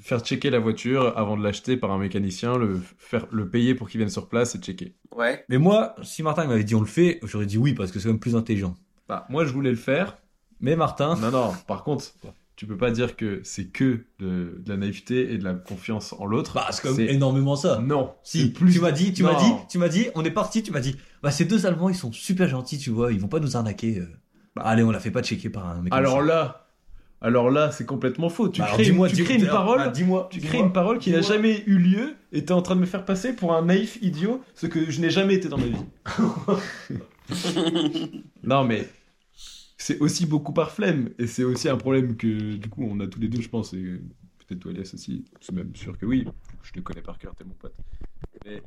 Speaker 1: Faire checker la voiture avant de l'acheter par un mécanicien, le faire, le payer pour qu'il vienne sur place et checker.
Speaker 2: Ouais.
Speaker 3: Mais moi, si Martin m'avait dit on le fait, j'aurais dit oui parce que c'est quand même plus intelligent.
Speaker 1: Bah moi je voulais le faire.
Speaker 3: Mais Martin,
Speaker 1: Non non. Par contre, tu peux pas dire que c'est que de, de la naïveté et de la confiance en l'autre.
Speaker 3: bah, c'est énormément ça.
Speaker 1: Non.
Speaker 3: Si,
Speaker 1: plus.
Speaker 3: tu m'as dit, tu m'as dit, tu m'as dit, on est parti, tu m'as dit, bah ces deux Allemands ils sont super gentils, tu vois, ils vont pas nous arnaquer. euh. Bah, allez, on la fait pas checker par un mécanicien.
Speaker 1: Alors là, alors là, c'est complètement faux. Tu
Speaker 3: Bah,
Speaker 1: crées, tu une parole.
Speaker 3: ah, dis-moi,
Speaker 1: Tu
Speaker 3: dis-moi.
Speaker 1: crées une parole qui n'a jamais eu lieu et t'es en train de me faire passer pour un naïf idiot, ce que je n'ai jamais été dans ma vie. non mais c'est aussi beaucoup par flemme et c'est aussi un problème que du coup on a tous les deux je pense et peut-être toi Elias aussi, c'est même sûr que oui, je te connais par cœur, t'es mon pote. Mais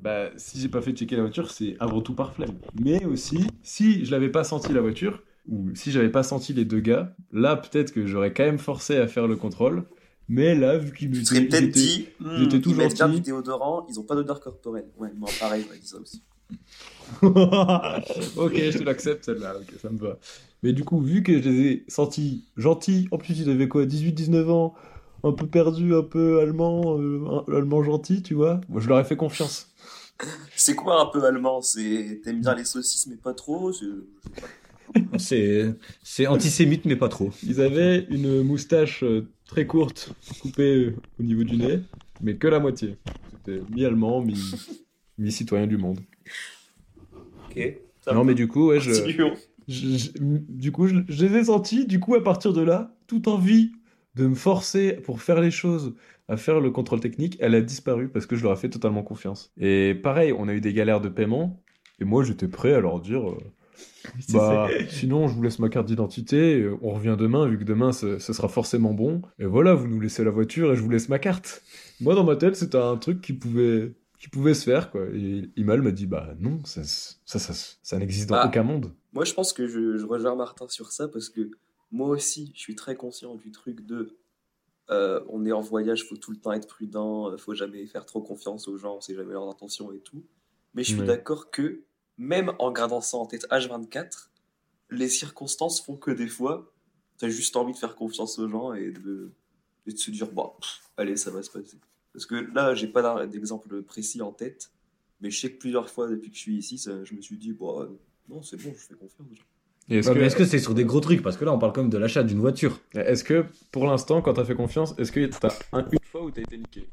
Speaker 1: bah si j'ai pas fait checker la voiture c'est avant tout par flemme. Mais aussi si je l'avais pas senti la voiture ou si j'avais pas senti les deux gars, là peut-être que j'aurais quand même forcé à faire le contrôle Mais là, vu qu'il me
Speaker 2: peut-être dit, hmm,
Speaker 1: j'étais tout
Speaker 2: ils
Speaker 1: gentil.
Speaker 2: du déodorant, ils ont pas d'odeur corporelle. Ouais, moi pareil, dit ça aussi.
Speaker 1: ok, je te l'accepte celle-là, ok, ça me va. Mais du coup, vu que je les ai sentis gentils, en plus ils avaient quoi, 18-19 ans, un peu perdus, un peu allemand, euh, un- allemand gentil, tu vois, moi je leur ai fait confiance.
Speaker 2: C'est quoi un peu allemand? C'est t'aimes bien les saucisses mais pas trop? C'est-
Speaker 3: C'est antisémite, mais pas trop.
Speaker 1: Ils avaient une moustache euh, très courte, coupée euh, au niveau du nez, mais que la moitié. C'était mi-allemand, mi- mi-citoyen du monde.
Speaker 2: Ok. ça
Speaker 1: Non,
Speaker 2: va.
Speaker 1: mais du coup, ouais, je,
Speaker 2: Continuons.
Speaker 1: je- je- du coup, je, je les ai sentis. Du coup, à partir de là, toute envie de me forcer pour faire les choses, à faire le contrôle technique, elle a disparu parce que je leur ai fait totalement confiance. Et pareil, on a eu des galères de paiement, et moi, j'étais prêt à leur dire. euh, Bah, sinon, je vous laisse ma carte d'identité, euh, on revient demain, vu que demain, ce, ce sera forcément bon. Et voilà, vous nous laissez la voiture et je vous laisse ma carte. Moi, dans ma tête, c'était un truc qui pouvait, qui pouvait se faire, quoi. Et Imal m'a dit, bah non, ça, ça, ça, ça n'existe dans
Speaker 2: Bah.
Speaker 1: aucun monde.
Speaker 2: Moi, je pense que je, je rejoins Martin sur ça parce que moi aussi, je suis très conscient du truc de euh, on est en voyage, faut tout le temps être prudent, euh, faut jamais faire trop confiance aux gens, on sait jamais leurs intentions et tout. Mais je suis d'accord que même en gardant ça en tête H24, les circonstances font que des fois, t'as juste envie de faire confiance aux gens et de, et de se dire bon, allez, ça va se passer. Parce que là, j'ai pas d'exemple précis en tête, mais je sais que plusieurs fois depuis que je suis ici, ça- je me suis dit bon, euh, non, c'est bon, je fais confiance.
Speaker 1: Est-ce
Speaker 3: Ouais,
Speaker 1: que,
Speaker 3: mais est-ce que c'est sur des gros trucs? Parce que là, on parle quand même de l'achat d'une voiture.
Speaker 1: est-ce que, pour l'instant, quand t'as fait confiance, est-ce que t'as un, une fois où t'as été niqué?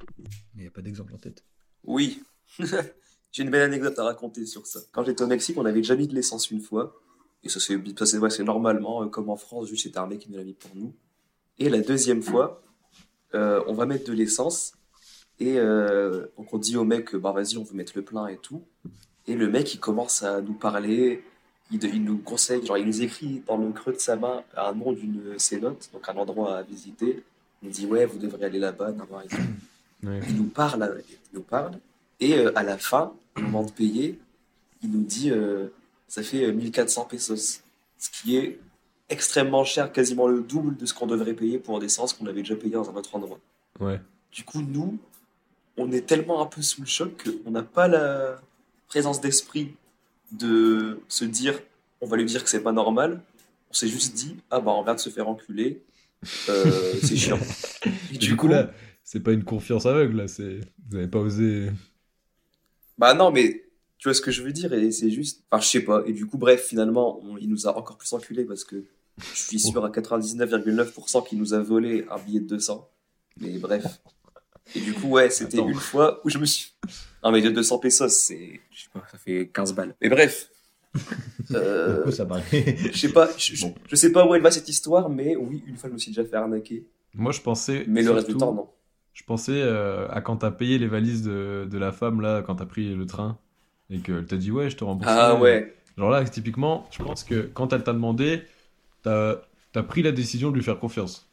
Speaker 3: Il n'y a pas d'exemple en tête.
Speaker 2: Oui. J'ai une belle anecdote à raconter sur ça. Quand j'étais au Mexique, on avait déjà mis de l'essence une fois. Et ça passé normalement, euh, comme en France, juste c'était un mec qui nous l'a mis pour nous. Et la deuxième fois, euh, on va mettre de l'essence. Et euh, donc on dit au mec, bah vas-y, on veut mettre le plein et tout. Et le mec, il commence à nous parler. Il, il nous conseille, genre il nous écrit dans le creux de sa main un nom d'une cénote, donc un endroit à visiter. Il nous dit, ouais, vous devriez aller là-bas, tout il nous parle, euh, il nous parle, et euh, à la fin, au moment de payer, il nous dit euh, ça fait euh, 1400 pesos, ce qui est extrêmement cher, quasiment le double de ce qu'on devrait payer pour l'essence qu'on avait déjà payé dans un autre endroit.
Speaker 1: Ouais.
Speaker 2: Du coup, nous, on est tellement un peu sous le choc qu'on n'a pas la présence d'esprit de se dire on va lui dire que c'est pas normal. On s'est juste dit ah bah on vient de se faire enculer, euh, c'est chiant. Et
Speaker 1: Du, coup, là, c'est pas une confiance aveugle, là, c'est. Vous avez pas osé.
Speaker 2: Bah non, mais tu vois ce que je veux dire, et c'est juste. Enfin, je sais pas. Et du coup, bref, finalement, on- il nous a encore plus enculé parce que je suis sûr à 99,9% qu'il nous a volé un billet de 200. Mais bref. Et du coup, ouais, c'était une fois où je me suis. Non, mais de 200 pesos, c'est. Je sais pas, ça fait 15 balles. Mais bref. Euh,
Speaker 3: Du coup, ça paraît.
Speaker 2: je sais pas, je, je-
Speaker 1: Bon.
Speaker 2: je sais pas où elle va cette histoire, mais oui, une fois, je me suis déjà fait arnaquer.
Speaker 1: Moi, je pensais.
Speaker 2: Mais le reste du temps, non.
Speaker 1: Je pensais euh, à quand t'as payé les valises de, de la femme, là, quand t'as pris le train, et qu'elle t'a dit, ouais, je te rembourse.
Speaker 2: Ah ouais.
Speaker 1: Genre là, typiquement, je pense que quand elle t'a demandé, t'as as pris la décision de lui faire confiance.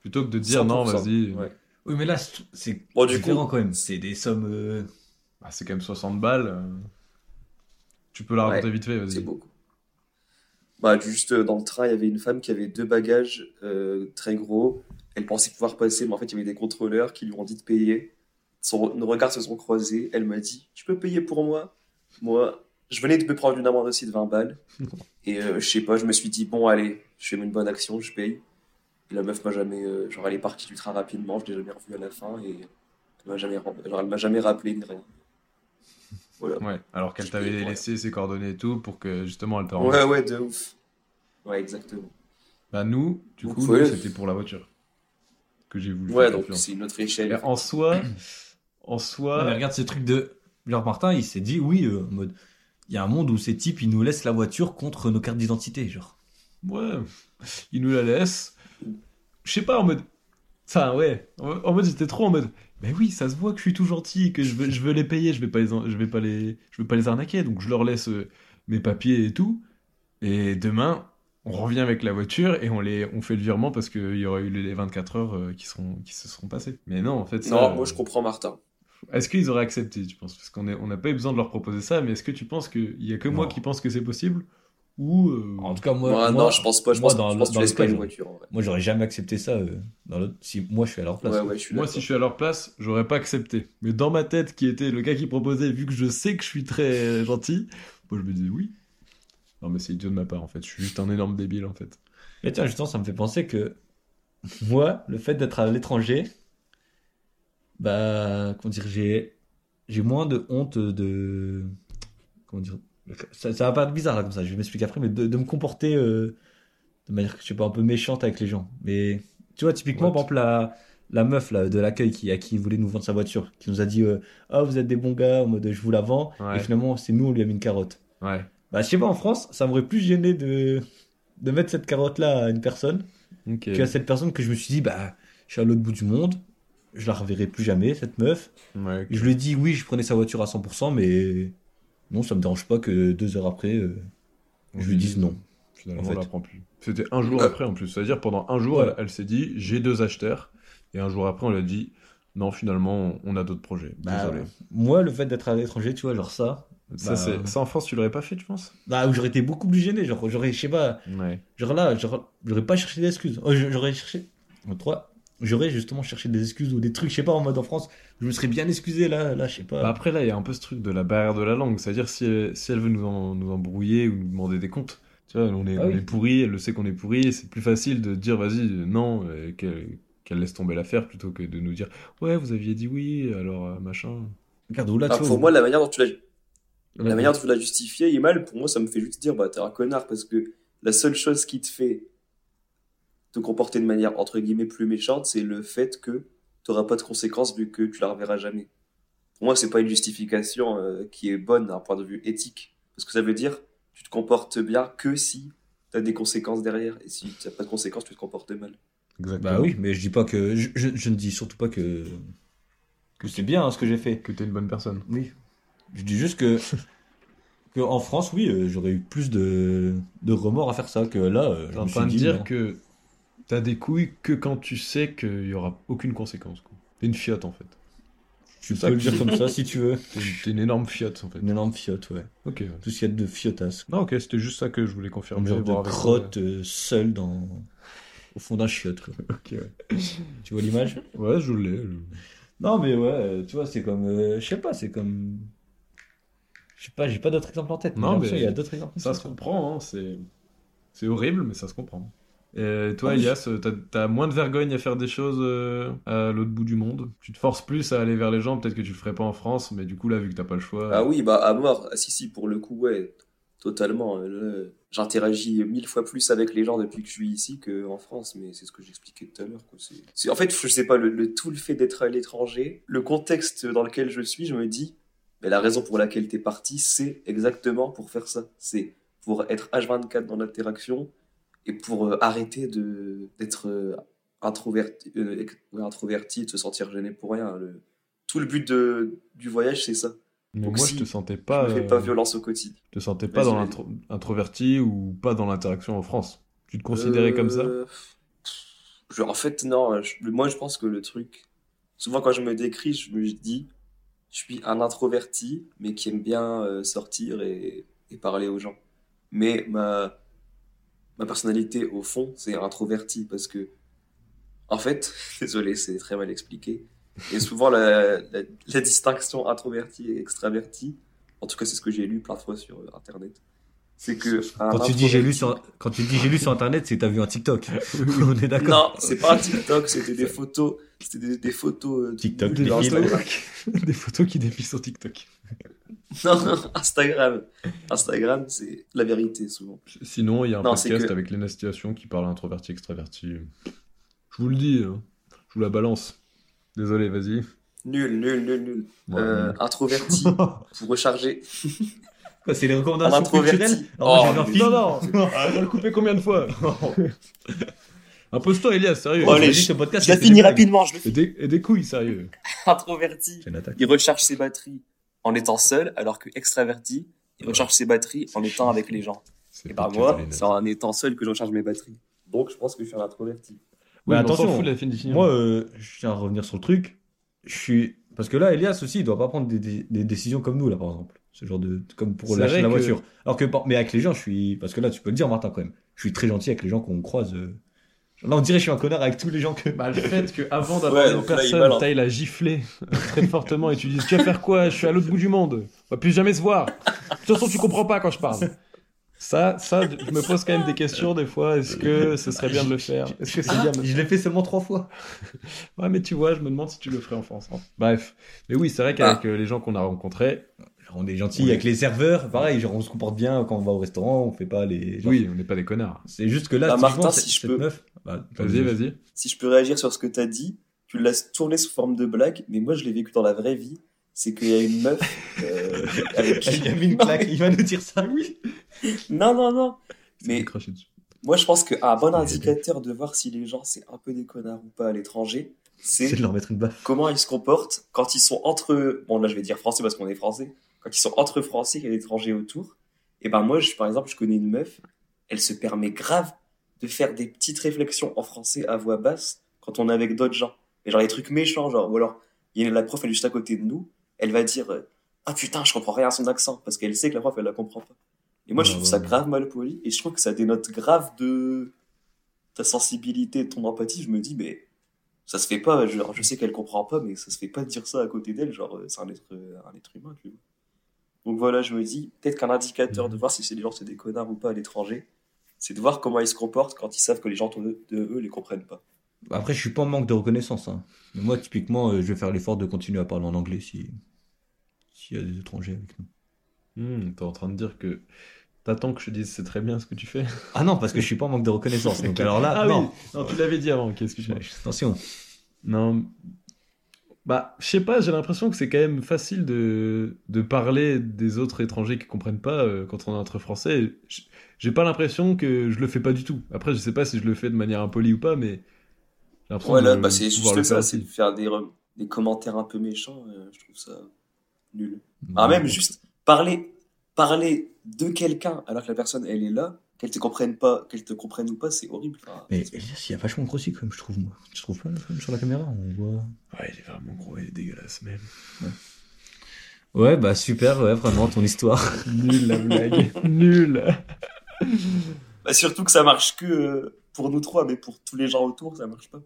Speaker 1: Plutôt que de dire, non,
Speaker 2: 100%,
Speaker 1: vas-y.
Speaker 2: ouais.
Speaker 3: Oui, mais là, c'est- c'est
Speaker 2: Bon, du
Speaker 3: différent
Speaker 2: coup-
Speaker 3: quand même. C'est des sommes. euh,
Speaker 1: Bah, c'est quand même 60 balles. euh, Tu peux la raconter
Speaker 2: Ouais,
Speaker 1: vite fait,
Speaker 2: C'est
Speaker 1: vas-y.
Speaker 2: beaucoup. Bah, juste euh, dans le train, il y avait une femme qui avait deux bagages euh, très gros. Elle pensait pouvoir passer, mais en fait, il y avait des contrôleurs qui lui ont dit de payer. Son, nos regards se sont croisés. Elle m'a dit Tu peux payer pour moi? Moi, je venais de me prendre une amende aussi de 20 balles. Et euh, je sais pas, je me suis dit Bon, allez, je fais une bonne action, je paye. La meuf m'a jamais. euh, genre, elle est partie train rapidement, je l'ai jamais revue à la fin. Et elle m'a jamais, genre, elle m'a jamais rappelé ni rien. Voilà.
Speaker 1: Ouais, alors qu'elle t'avait
Speaker 2: ouais.
Speaker 1: laissé ses coordonnées et tout pour que justement elle te
Speaker 2: Ouais,
Speaker 1: rembourse.
Speaker 2: ouais, de ouf. Ouais, exactement.
Speaker 1: Bah, nous, du
Speaker 2: Donc,
Speaker 1: coup,
Speaker 2: ouais.
Speaker 1: c'était pour la voiture que j'ai voulu
Speaker 2: Ouais,
Speaker 1: faire
Speaker 2: donc c'est une autre échelle.
Speaker 1: en soi, en
Speaker 3: Ouais,
Speaker 1: soi,
Speaker 3: mais regarde ce truc de. Genre, Martin, il s'est dit, oui, euh, en mode. Il y a un monde où ces types, ils nous laissent la voiture contre nos cartes d'identité. Genre.
Speaker 1: ouais, il nous la laisse. Je sais pas, en mode. Ça, ouais. En mode, j'étais trop en mode. Mais oui, ça se voit que je suis tout gentil, que je veux, je veux les payer, je vais pas les, je vais pas les, je veux pas les arnaquer, donc je leur laisse euh, mes papiers et tout. Et demain, on revient avec la voiture et on les, on fait le virement parce qu'il y aura eu les 24 heures euh, qui seront, qui se seront passées. Mais non, en fait, ça,
Speaker 2: Non, moi
Speaker 1: euh,
Speaker 2: je comprends Martin.
Speaker 1: Est-ce qu'ils auraient accepté, tu penses? Parce qu'on est- on n'a pas eu besoin de leur proposer ça, mais est-ce que tu penses qu'il y a que moi qui pense que c'est possible? Ou. euh,
Speaker 3: En tout cas, moi,
Speaker 2: Moi,
Speaker 3: moi,
Speaker 2: non, je pense pas. Je
Speaker 3: moi,
Speaker 2: pense,
Speaker 3: dans
Speaker 2: je que
Speaker 3: dans le cas,
Speaker 2: voiture. en vrai.
Speaker 3: moi, j'aurais jamais accepté ça euh, dans l'autre. Si moi, je suis à leur place.
Speaker 2: Ouais,
Speaker 3: quoi.
Speaker 2: ouais, je suis
Speaker 1: Moi, si je suis à leur place, j'aurais pas accepté. Mais dans ma tête, qui était le gars qui proposait, vu que je sais que je suis très gentil, moi je me disais oui. Non, mais c'est idiot de ma part en fait. Je suis juste un énorme débile en fait.
Speaker 3: Mais tiens, justement, ça me fait penser que moi, le fait d'être à l'étranger, bah, comment dire, j'ai, j'ai moins de honte de, comment dire, ça, ça va pas être bizarre là comme ça, je vais m'expliquer après, mais de, de me comporter euh, de manière, je sais pas, un peu méchante avec les gens. Mais tu vois, typiquement, par exemple, la, la meuf là, de l'accueil qui, à qui voulait nous vendre sa voiture, qui nous a dit, euh, ah, vous êtes des bons gars, en mode je vous la vends,
Speaker 1: Ouais.
Speaker 3: et finalement, c'est nous, on lui a mis une carotte.
Speaker 1: Ouais.
Speaker 3: Bah, je sais pas, en France, ça m'aurait plus gêné de, de mettre cette carotte là à une personne
Speaker 1: Ok.
Speaker 3: que à cette personne que je me suis dit, bah, je suis à l'autre bout du monde, je la reverrai plus jamais, cette meuf.
Speaker 1: Ouais,
Speaker 3: je lui ai dit, oui, je prenais sa voiture à 100%, mais non, ça me dérange pas que deux heures après, euh, je lui dise non.
Speaker 1: Finalement,
Speaker 3: en
Speaker 1: on
Speaker 3: fait.
Speaker 1: la prend plus. C'était un jour
Speaker 2: Ouais.
Speaker 1: après en plus. C'est-à-dire pendant un jour,
Speaker 3: Ouais.
Speaker 1: elle, elle s'est dit j'ai deux acheteurs. Et un jour après, on lui a dit non, finalement, on a d'autres projets.
Speaker 3: Bah,
Speaker 1: Désolé.
Speaker 3: moi, le fait d'être à l'étranger, tu vois, genre ça,
Speaker 1: Ça,
Speaker 3: bah,
Speaker 1: ça en France, tu l'aurais pas fait, tu penses?
Speaker 3: Bah, j'aurais été beaucoup plus gêné, genre, j'aurais, je sais pas,
Speaker 1: Ouais.
Speaker 3: genre là, j'aurais pas cherché d'excuses. Oh, j'aurais cherché, trois, j'aurais justement cherché des excuses ou des trucs, je sais pas, en mode en France, je me serais bien excusé, là, là, je sais pas.
Speaker 1: Bah après, là, il y a un peu ce truc de la barrière de la langue. C'est-à-dire, si elle, si elle veut nous, en- nous embrouiller ou nous demander des comptes, tu vois, on est,
Speaker 3: Ah
Speaker 1: on est pourri, elle le sait qu'on est pourri, c'est plus facile de dire vas-y, euh, non, et qu'elle, laisse tomber l'affaire plutôt que de nous dire ouais, vous aviez dit oui, alors euh, machin.
Speaker 3: Regarde, où là,
Speaker 2: Ah,
Speaker 3: tu vois,
Speaker 2: pour moi, la manière dont tu l'as la manière dont tu l'as justifié, Imal, pour moi, ça me fait juste dire, bah, t'es un connard, parce que la seule chose qui te fait te comporter de manière, entre guillemets, plus méchante, c'est le fait que t'auras pas de conséquences vu que tu la reverras jamais. Pour moi, c'est pas une justification euh, qui est bonne d'un point de vue éthique. Parce que ça veut dire, tu te comportes bien que si t'as des conséquences derrière. Et si t'as pas de conséquences, tu te comportes mal.
Speaker 1: Exactement.
Speaker 3: Bah oui, mais je dis pas que. Je, je- je ne dis surtout pas que. que c'est bien hein, ce que j'ai fait.
Speaker 1: Que t'es une bonne personne.
Speaker 3: Oui. Je dis juste que. que en France, oui, euh, j'aurais eu plus de, de remords à faire ça que là. euh, je
Speaker 1: en
Speaker 3: me
Speaker 1: train de
Speaker 3: suis
Speaker 1: dire
Speaker 3: non.
Speaker 1: que t'as des couilles que quand tu sais qu'il y aura aucune conséquence. quoi. T'es une fiotte en fait.
Speaker 3: Tu peux le dire comme ça si tu veux.
Speaker 1: T'es une, t'es une énorme fiotte en fait.
Speaker 3: Une énorme fiotte, ouais.
Speaker 1: Ok. ouais.
Speaker 3: Tout ce qu'il y a de fiottasse.
Speaker 1: Non, ok, c'était juste ça que je voulais confirmer.
Speaker 3: genre
Speaker 1: voir
Speaker 3: de
Speaker 1: avec
Speaker 3: crotte euh, seule dans. au fond d'un chiotte, quoi.
Speaker 1: toi. Ok, ouais.
Speaker 3: Tu vois l'image?
Speaker 1: Ouais, je l'ai. je-
Speaker 3: Non, mais ouais, euh, tu vois, c'est comme. euh, je sais pas, c'est comme. Je sais pas, j'ai pas d'autres exemples en tête.
Speaker 1: Non,
Speaker 3: j'ai l'impression
Speaker 1: mais
Speaker 3: qu'il y a d'autres exemples.
Speaker 1: Ça se comprend, hein, c'est... c'est horrible, mais ça se comprend. Et toi,
Speaker 3: Ah.
Speaker 1: Elias, t'as, t'as moins de vergogne à faire des choses euh, à l'autre bout du monde? Tu te forces plus à aller vers les gens, peut-être que tu le ferais pas en France, mais du coup, là, vu que t'as pas le choix.
Speaker 2: Ah oui, bah à mort. Ah si, si, pour le coup, ouais, totalement. Euh, J'interagis mille fois plus avec les gens depuis que je suis ici qu'en France, mais c'est ce que j'expliquais tout à l'heure. En fait, je sais pas, le, le- tout le fait d'être à l'étranger, le contexte dans lequel je suis, je me dis, mais la raison pour laquelle t'es parti, c'est exactement pour faire ça. C'est pour être H24 dans l'interaction et pour euh, arrêter de d'être euh, introverti, euh, introverti, de se sentir gêné pour rien. Le- Tout le but de, du voyage, c'est ça.
Speaker 1: mais
Speaker 2: donc
Speaker 1: moi,
Speaker 2: si,
Speaker 1: je te sentais
Speaker 2: Je
Speaker 1: pas,
Speaker 2: me fais
Speaker 1: euh,
Speaker 2: pas violence au quotidien.
Speaker 1: je te sentais pas dans
Speaker 2: vas-y.
Speaker 1: l'intro- introverti ou pas dans l'interaction en France. Tu te considérais comme ça?
Speaker 2: Je- En fait, non. je- moi, je pense que le truc. Souvent, quand je me décris, je me dis je suis un introverti, mais qui aime bien euh, sortir et, et parler aux gens. Mais ma, ma personnalité, au fond, c'est introverti parce que. En fait, désolé, c'est très mal expliqué. Et souvent, la, la, la distinction introverti et extraverti, en tout cas, c'est ce que j'ai lu plein de fois sur Internet. C'est que.
Speaker 3: Quand tu dis j'ai lu sur, quand tu dis j'ai lu sur internet, c'est que t'as vu un TikTok. On est
Speaker 2: Non,
Speaker 3: d'accord.
Speaker 2: c'est pas un TikTok, c'était des photos, c'était des, des photos euh,
Speaker 3: TikTok,
Speaker 2: de
Speaker 3: des.
Speaker 1: Des photos qui défilent sur TikTok.
Speaker 2: Non, Instagram. Instagram, c'est la vérité souvent.
Speaker 1: Sinon, il y a un
Speaker 2: Non,
Speaker 1: podcast
Speaker 2: que-
Speaker 1: avec Léna Situation qui parle introverti, extraverti. Je vous le dis, hein. je vous la balance. Désolé, vas-y.
Speaker 2: Nul, nul, nul, nul.
Speaker 1: Ouais,
Speaker 2: Euh,
Speaker 1: nul.
Speaker 2: introverti pour recharger.
Speaker 3: C'est les recommandations
Speaker 2: introverti.
Speaker 3: culturelles
Speaker 2: Oh,
Speaker 3: un
Speaker 2: mais-
Speaker 3: film.
Speaker 1: Non, non, on va le couper combien de fois Impose-toi, Elias, sérieux.
Speaker 2: Oh, allez,
Speaker 3: ce podcast,
Speaker 2: Je la finis rapidement, je le
Speaker 1: Et des, et des couilles, sérieux.
Speaker 2: Introverti, il recharge ses batteries en étant seul, alors que extraverti, il recharge ses batteries en étant avec les gens.
Speaker 1: C'est
Speaker 2: Et bah
Speaker 1: pas
Speaker 2: moi, c'est en étant seul que je recharge mes batteries. Donc je pense que je suis un introverti.
Speaker 1: Oui,
Speaker 3: Mais attention,
Speaker 1: fout la.
Speaker 3: Moi, euh, je tiens à revenir sur le truc. Je suis Parce que là, Elias aussi, il doit pas prendre des, des- des décisions comme nous, là, par exemple. Ce genre de. Comme pour lâcher la
Speaker 1: que-
Speaker 3: voiture. Alors que, par- mais avec les gens, je suis. Parce que là, tu peux le dire, Martin, quand même. Je suis très gentil avec les gens qu'on croise. euh. Là, on dirait que je suis un connard avec tous les gens que.
Speaker 1: Bah, le fait qu'avant
Speaker 2: Ouais,
Speaker 1: d'avoir une
Speaker 2: là, il
Speaker 1: personne, t'ailles la gifler euh, très fortement et tu dis Tu vas faire quoi? Je suis à l'autre bout du monde. On va plus jamais se voir. De toute façon, tu comprends pas quand je parle. Ça, ça, je me pose quand même des questions des fois. Est-ce que ce serait bien de le faire? Est-ce que c'est bien
Speaker 3: Je l'ai fait seulement trois fois.
Speaker 1: Ouais, mais tu vois, je me demande si tu le ferais en France. hein. Bref. Mais oui, c'est vrai qu'avec euh, les gens qu'on a rencontrés,
Speaker 3: on est gentil
Speaker 1: Oui.
Speaker 3: avec les serveurs. Pareil, genre, on se comporte bien quand on va au restaurant. On fait pas les. genre,
Speaker 1: oui, on n'est pas des connards.
Speaker 3: C'est juste que là,
Speaker 2: Bah, Martin, si je peux.
Speaker 3: meuf. Bah,
Speaker 1: Vas-y, vas-y.
Speaker 2: Si je peux réagir sur ce que t'as dit, tu le laisses tourner sous forme de blague, mais moi je l'ai vécu dans la vraie vie. C'est qu'il y a une meuf euh, avec qui-
Speaker 3: Il a mis une claque, il va nous dire ça, oui.
Speaker 2: Non, non, non.
Speaker 1: Mais
Speaker 2: moi je pense qu'un bon indicateur de voir si les gens c'est un peu des connards ou pas à l'étranger,
Speaker 3: C'est
Speaker 2: c'est
Speaker 3: de leur mettre une baffe.
Speaker 2: comment ils se comportent quand ils sont entre eux. Bon, là je vais dire français parce qu'on est français. Quand ils sont entre français et étrangers autour. Et ben moi, je, par exemple, je connais une meuf, elle se permet grave de faire des petites réflexions en français à voix basse quand on est avec d'autres gens. Mais genre des trucs méchants, genre, ou alors, il y a la prof, elle est juste à côté de nous, elle va dire euh, Ah putain, je comprends rien à son accent, parce qu'elle sait que la prof, elle la comprend pas. Et moi, je
Speaker 3: Ouais,
Speaker 2: trouve ça grave mal poli, et je trouve que ça dénote grave de ta sensibilité, de ton empathie. Je me dis, mais ça se fait pas, genre, je sais qu'elle comprend pas, mais ça se fait pas de dire ça à côté d'elle, genre, euh, c'est un être, un être humain, tu vois. Donc voilà, je me dis, peut-être qu'un indicateur de voir si c'est des gens, c'est des connards ou pas à l'étranger, c'est de voir comment ils se comportent quand ils savent que les gens autour de, eux les comprennent pas.
Speaker 3: Après, je suis pas en manque de reconnaissance. Hein. Mais moi, typiquement, euh, je vais faire l'effort de continuer à parler en anglais si s'il y a des étrangers avec nous.
Speaker 1: Hmm, T'es en train de dire que t'attends que je te dise c'est très bien ce que tu fais.
Speaker 3: Ah non, parce que je suis pas en manque de reconnaissance. Donc alors là,
Speaker 1: ah
Speaker 3: non.
Speaker 1: oui, non, tu l'avais dit avant. Qu'est-ce que je
Speaker 3: Attention.
Speaker 1: Non. Bah, je sais pas, j'ai l'impression que c'est quand même facile de, de parler des autres étrangers qui comprennent pas euh, quand on est entre français. J'ai pas l'impression que je le fais pas du tout. Après, je sais pas si je le fais de manière impolie ou pas, mais j'ai l'impression
Speaker 2: Ouais, là,
Speaker 1: de
Speaker 2: bah, c'est juste ça, c'est de faire des commentaires un peu méchants, euh, je trouve ça nul. Ah, même juste parler, parler de quelqu'un alors que la personne, elle est là, qu'elle te comprenne pas, qu'elle te comprenne ou pas, c'est horrible. Enfin,
Speaker 3: Mais Elias, il a vachement grossi quand même, je trouve, moi. Tu trouves pas comme sur la caméra On voit.
Speaker 1: Ouais, il est vraiment gros, il est dégueulasse même.
Speaker 3: Ouais, bah super, ouais, vraiment, ton histoire.
Speaker 1: Nul la blague. Nul.
Speaker 2: Bah, surtout que ça marche que euh, pour nous trois, mais pour tous les gens autour, ça marche pas.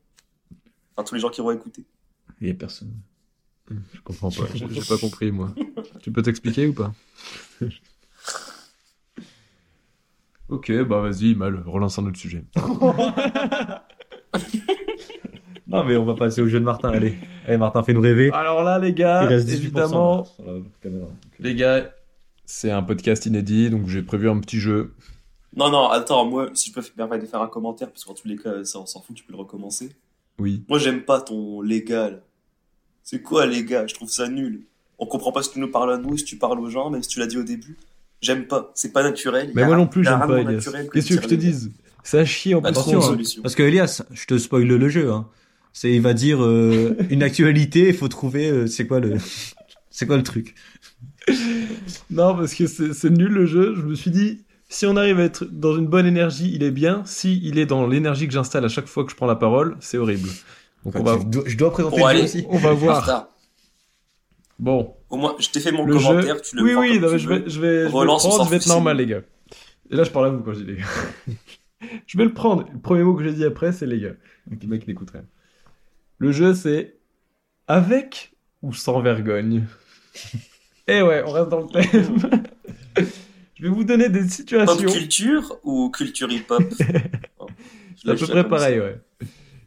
Speaker 2: Enfin, tous les gens qui vont écouter.
Speaker 3: Il y a personne.
Speaker 1: Je comprends pas, j'ai pas compris moi. Tu peux t'expliquer ou pas? Ok, bah vas-y, mal, relance un autre sujet.
Speaker 3: Non, mais on va passer au jeu de Martin, allez. Allez, Martin, fais-nous rêver.
Speaker 1: Alors là, les gars,
Speaker 3: il reste 18%
Speaker 1: évidemment,
Speaker 3: sur la caméra.
Speaker 1: les gars, c'est un podcast inédit, donc j'ai prévu un petit jeu.
Speaker 2: Non, non, attends, moi, si je peux me permettre de faire un commentaire, parce qu'en tous les cas, ça, on s'en fout, tu peux le recommencer.
Speaker 1: Oui.
Speaker 2: Moi, j'aime pas ton légal. C'est quoi, les gars Je trouve ça nul. On comprend pas si tu nous parles à nous, si tu parles aux gens, même si tu l'as dit au début. J'aime pas. C'est pas naturel.
Speaker 1: Mais moi non plus, j'aime pas, Elias. Qu'est-ce que tu veux que je te dise Ça chie en
Speaker 2: Bah, une
Speaker 3: hein,
Speaker 2: solution.
Speaker 3: parce que Elias, je te spoil le jeu. Hein. C'est, il va dire euh, une actualité, il faut trouver euh, c'est quoi le, c'est quoi le truc?
Speaker 1: Non, parce que c'est c'est nul le jeu. Je me suis dit, si on arrive à être dans une bonne énergie, il est bien. Si il est dans l'énergie que j'installe à chaque fois que je prends la parole, c'est horrible. Donc
Speaker 3: Enfin,
Speaker 1: on va,
Speaker 3: dois- je dois présenter
Speaker 2: Bon,
Speaker 3: le jeu aussi.
Speaker 1: on va voir. Bon,
Speaker 2: Au moins, je t'ai fait mon
Speaker 1: le jeu.
Speaker 2: commentaire, tu le
Speaker 1: oui,
Speaker 2: prends
Speaker 1: oui,
Speaker 2: comme
Speaker 1: non,
Speaker 2: tu
Speaker 1: mais je
Speaker 2: veux.
Speaker 1: vais, je vais, je vais le
Speaker 2: Relance,
Speaker 1: prendre, je vais être normal, les gars. Et là, je parle à vous quand je dis les gars. je vais le prendre. Le premier mot que j'ai dit après, c'est les gars. Donc, le mec n'écoute rien. Le jeu, c'est avec ou sans vergogne. Eh ouais, on reste dans le thème. je vais vous donner des
Speaker 2: Pop
Speaker 1: situations.
Speaker 2: culture ou culture hip-hop?
Speaker 1: C'est à peu près pareil, ouais.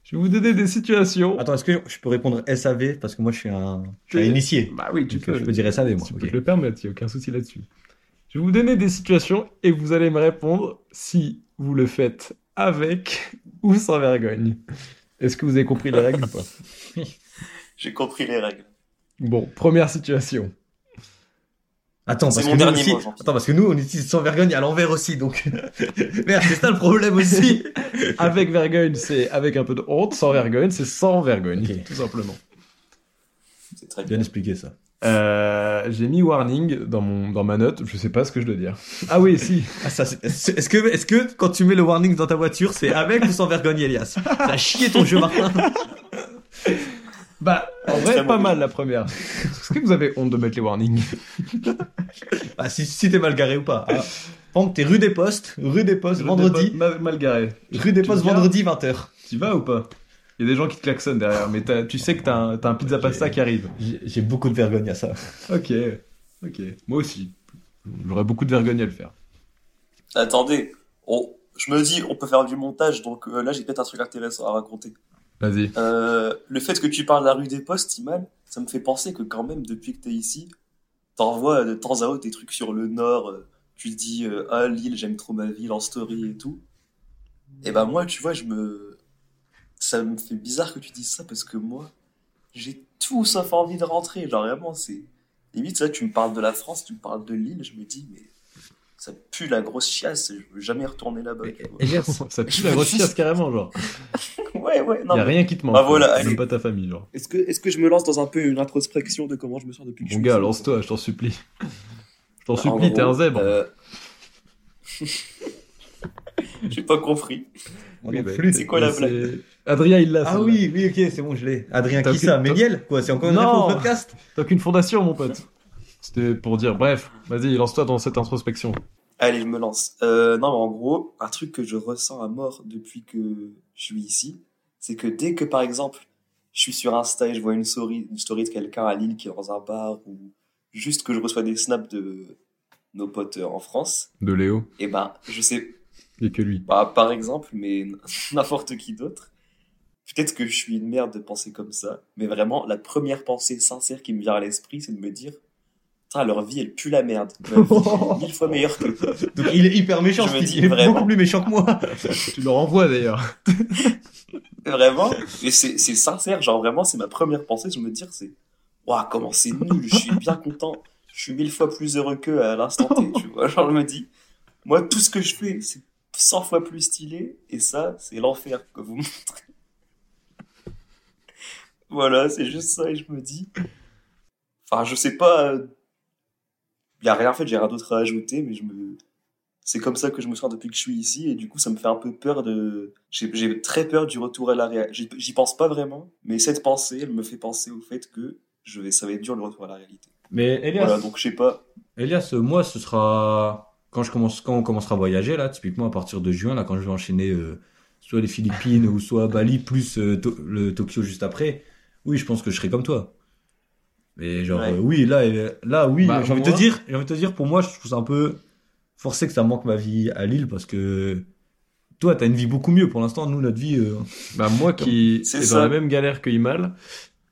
Speaker 1: Je vais vous donner des situations.
Speaker 3: Attends, est-ce que je peux répondre SAV parce que moi je suis un, je suis un initié.
Speaker 1: Bah oui, tu
Speaker 3: Donc,
Speaker 1: peux.
Speaker 3: je peux dire SAV moi.
Speaker 1: Tu peux te le permettre, il n'y a aucun souci là-dessus. Je vais vous donner des situations et vous allez me répondre si vous le faites avec ou sans vergogne. Est-ce que vous avez compris les règles ou pas?
Speaker 2: J'ai compris les règles.
Speaker 1: Bon, première situation.
Speaker 3: Attends,
Speaker 2: C'est
Speaker 3: parce
Speaker 2: mon
Speaker 3: que nous
Speaker 2: dernier
Speaker 3: aussi,
Speaker 2: mot, Jean-Pierre.
Speaker 3: attends, parce que nous on utilise sans vergogne à l'envers aussi, donc merde, c'est ça le problème aussi.
Speaker 1: Avec vergogne, c'est avec un peu de honte. Sans vergogne, c'est sans vergogne, tout simplement.
Speaker 2: C'est très
Speaker 3: Bien
Speaker 2: bien.
Speaker 3: expliqué ça.
Speaker 1: Euh, j'ai mis warning dans, mon, dans ma note, je sais pas ce que je dois dire. Ah oui, si.
Speaker 3: Ah, ça, est-ce que, est-ce que quand tu mets le warning dans ta voiture, c'est avec ou sans vergogne, Elias? Ça a chié ton jeu, Martin.
Speaker 1: Bah, En vrai, pas mal la première. Est-ce que vous avez honte de mettre les warnings
Speaker 3: Ah, si, si t'es mal garé ou pas. Ah, exemple, t'es rue des Postes, rue des Postes, vendredi,
Speaker 1: Mal, mal garé.
Speaker 3: rue des
Speaker 1: tu
Speaker 3: Postes, vendredi 20h.
Speaker 1: Tu vas ou pas? Il y a des gens qui te klaxonnent derrière, mais t'as- tu sais que t'as un, t'as un pizza pasta qui arrive.
Speaker 3: J'ai j'ai beaucoup de vergogne à ça.
Speaker 1: Ok, ok. Moi aussi. J'aurais beaucoup de vergogne à le faire.
Speaker 2: Attendez, on- je me dis, on peut faire du montage, donc euh, là j'ai peut-être un truc intéressant à raconter.
Speaker 1: Vas-y.
Speaker 2: Euh, le fait que tu parles de la rue des Postes, Iman, ça me fait penser que quand même, depuis que t'es ici, t'envoies de temps à autre des trucs sur le Nord, euh, tu dis, euh, ah Lille, j'aime trop ma ville en story et tout. Et ben moi, tu vois, je me... Ça me fait bizarre que tu dises ça, parce que moi, j'ai tout sauf envie de rentrer, genre vraiment, c'est... Limite, là, tu me parles de la France, tu me parles de Lille, je me dis, mais ça pue la grosse chiasse, je veux jamais retourner là-bas.
Speaker 1: Ça pue la grosse chiasse carrément, genre.
Speaker 2: Ouais, ouais, non,
Speaker 1: y a
Speaker 2: mais-
Speaker 1: rien qui te manque.
Speaker 2: Bah voilà.
Speaker 1: Même pas ta famille, genre.
Speaker 2: Est-ce que, est-ce que je me lance dans un peu une introspection de comment je me sens depuis que je
Speaker 1: Mon
Speaker 2: suis
Speaker 1: gars, lance-toi, je t'en supplie. Je t'en
Speaker 2: En
Speaker 1: supplie, t'es un zèbre.
Speaker 2: euh, J'ai pas compris.
Speaker 1: Oui, bah,
Speaker 2: c'est quoi la blague
Speaker 1: Adrien, il l'a.
Speaker 3: Ah oui, oui, ok, c'est bon, je l'ai. Adrien qui ça? Méniel Quoi, c'est encore une
Speaker 1: Non.
Speaker 3: réponse au podcast?
Speaker 1: T'as aucune fondation, mon pote. C'était pour dire, bref, vas-y, lance-toi dans cette introspection.
Speaker 2: Allez, je me lance. Euh, non, mais en gros, un truc que je ressens à mort depuis que je suis ici, c'est que dès que, par exemple, je suis sur Insta et je vois une story, une story de quelqu'un à Lille qui est dans un bar ou juste que je reçois des snaps de nos potes euh, en France,
Speaker 1: De Léo,
Speaker 2: et ben, je sais,
Speaker 1: et que lui.
Speaker 2: Bah, par exemple, mais n'importe qui d'autre. Peut-être que je suis une merde de penser comme ça, mais vraiment, la première pensée sincère qui me vient à l'esprit, c'est de me dire, Putain, leur vie, elle pue la merde. Vie, est mille fois meilleure que
Speaker 3: Donc il est hyper méchant,
Speaker 2: Je me dis
Speaker 3: il est
Speaker 2: vraiment.
Speaker 3: beaucoup plus méchant que moi.
Speaker 1: Tu le renvoies d'ailleurs.
Speaker 2: Vraiment, mais c'est c'est sincère, genre vraiment, c'est ma première pensée, je me dire, c'est, waouh, comment c'est nul, je suis bien content, je suis mille fois plus heureux qu'eux à l'instant T, tu vois, genre je me dis, moi, tout ce que je fais, c'est 100 fois plus stylé, et ça, c'est l'enfer que vous montrez. voilà, c'est juste ça, et je me dis, enfin, je sais pas, il y a rien, en fait, j'ai rien d'autre à ajouter, mais je me, c'est comme ça que je me sens depuis que je suis ici et du coup ça me fait un peu peur de j'ai très peur du retour à la réalité j'y pense pas vraiment mais cette pensée elle me fait penser au fait que je vais ça va être dur le retour à la réalité
Speaker 3: Mais Elias,
Speaker 2: voilà donc je sais pas
Speaker 3: Elias, moi, ce sera quand je commence, quand on commencera à voyager là, typiquement à partir de juin, là, quand je vais enchaîner euh, soit les Philippines ou soit Bali plus euh, To- le Tokyo juste après. Oui, je pense que je serai comme toi. Mais genre,
Speaker 2: Ouais.
Speaker 3: euh, oui, là, euh, là, oui,
Speaker 1: Bah,
Speaker 3: j'ai envie de te dire, j'ai envie de te dire, pour moi, je trouve ça un peu forcé que ça manque ma vie à Lille parce que toi, t'as une vie beaucoup mieux pour l'instant. Nous, notre vie, euh,
Speaker 1: Bah, moi qui
Speaker 2: C'est
Speaker 1: est dans la même galère que Imal,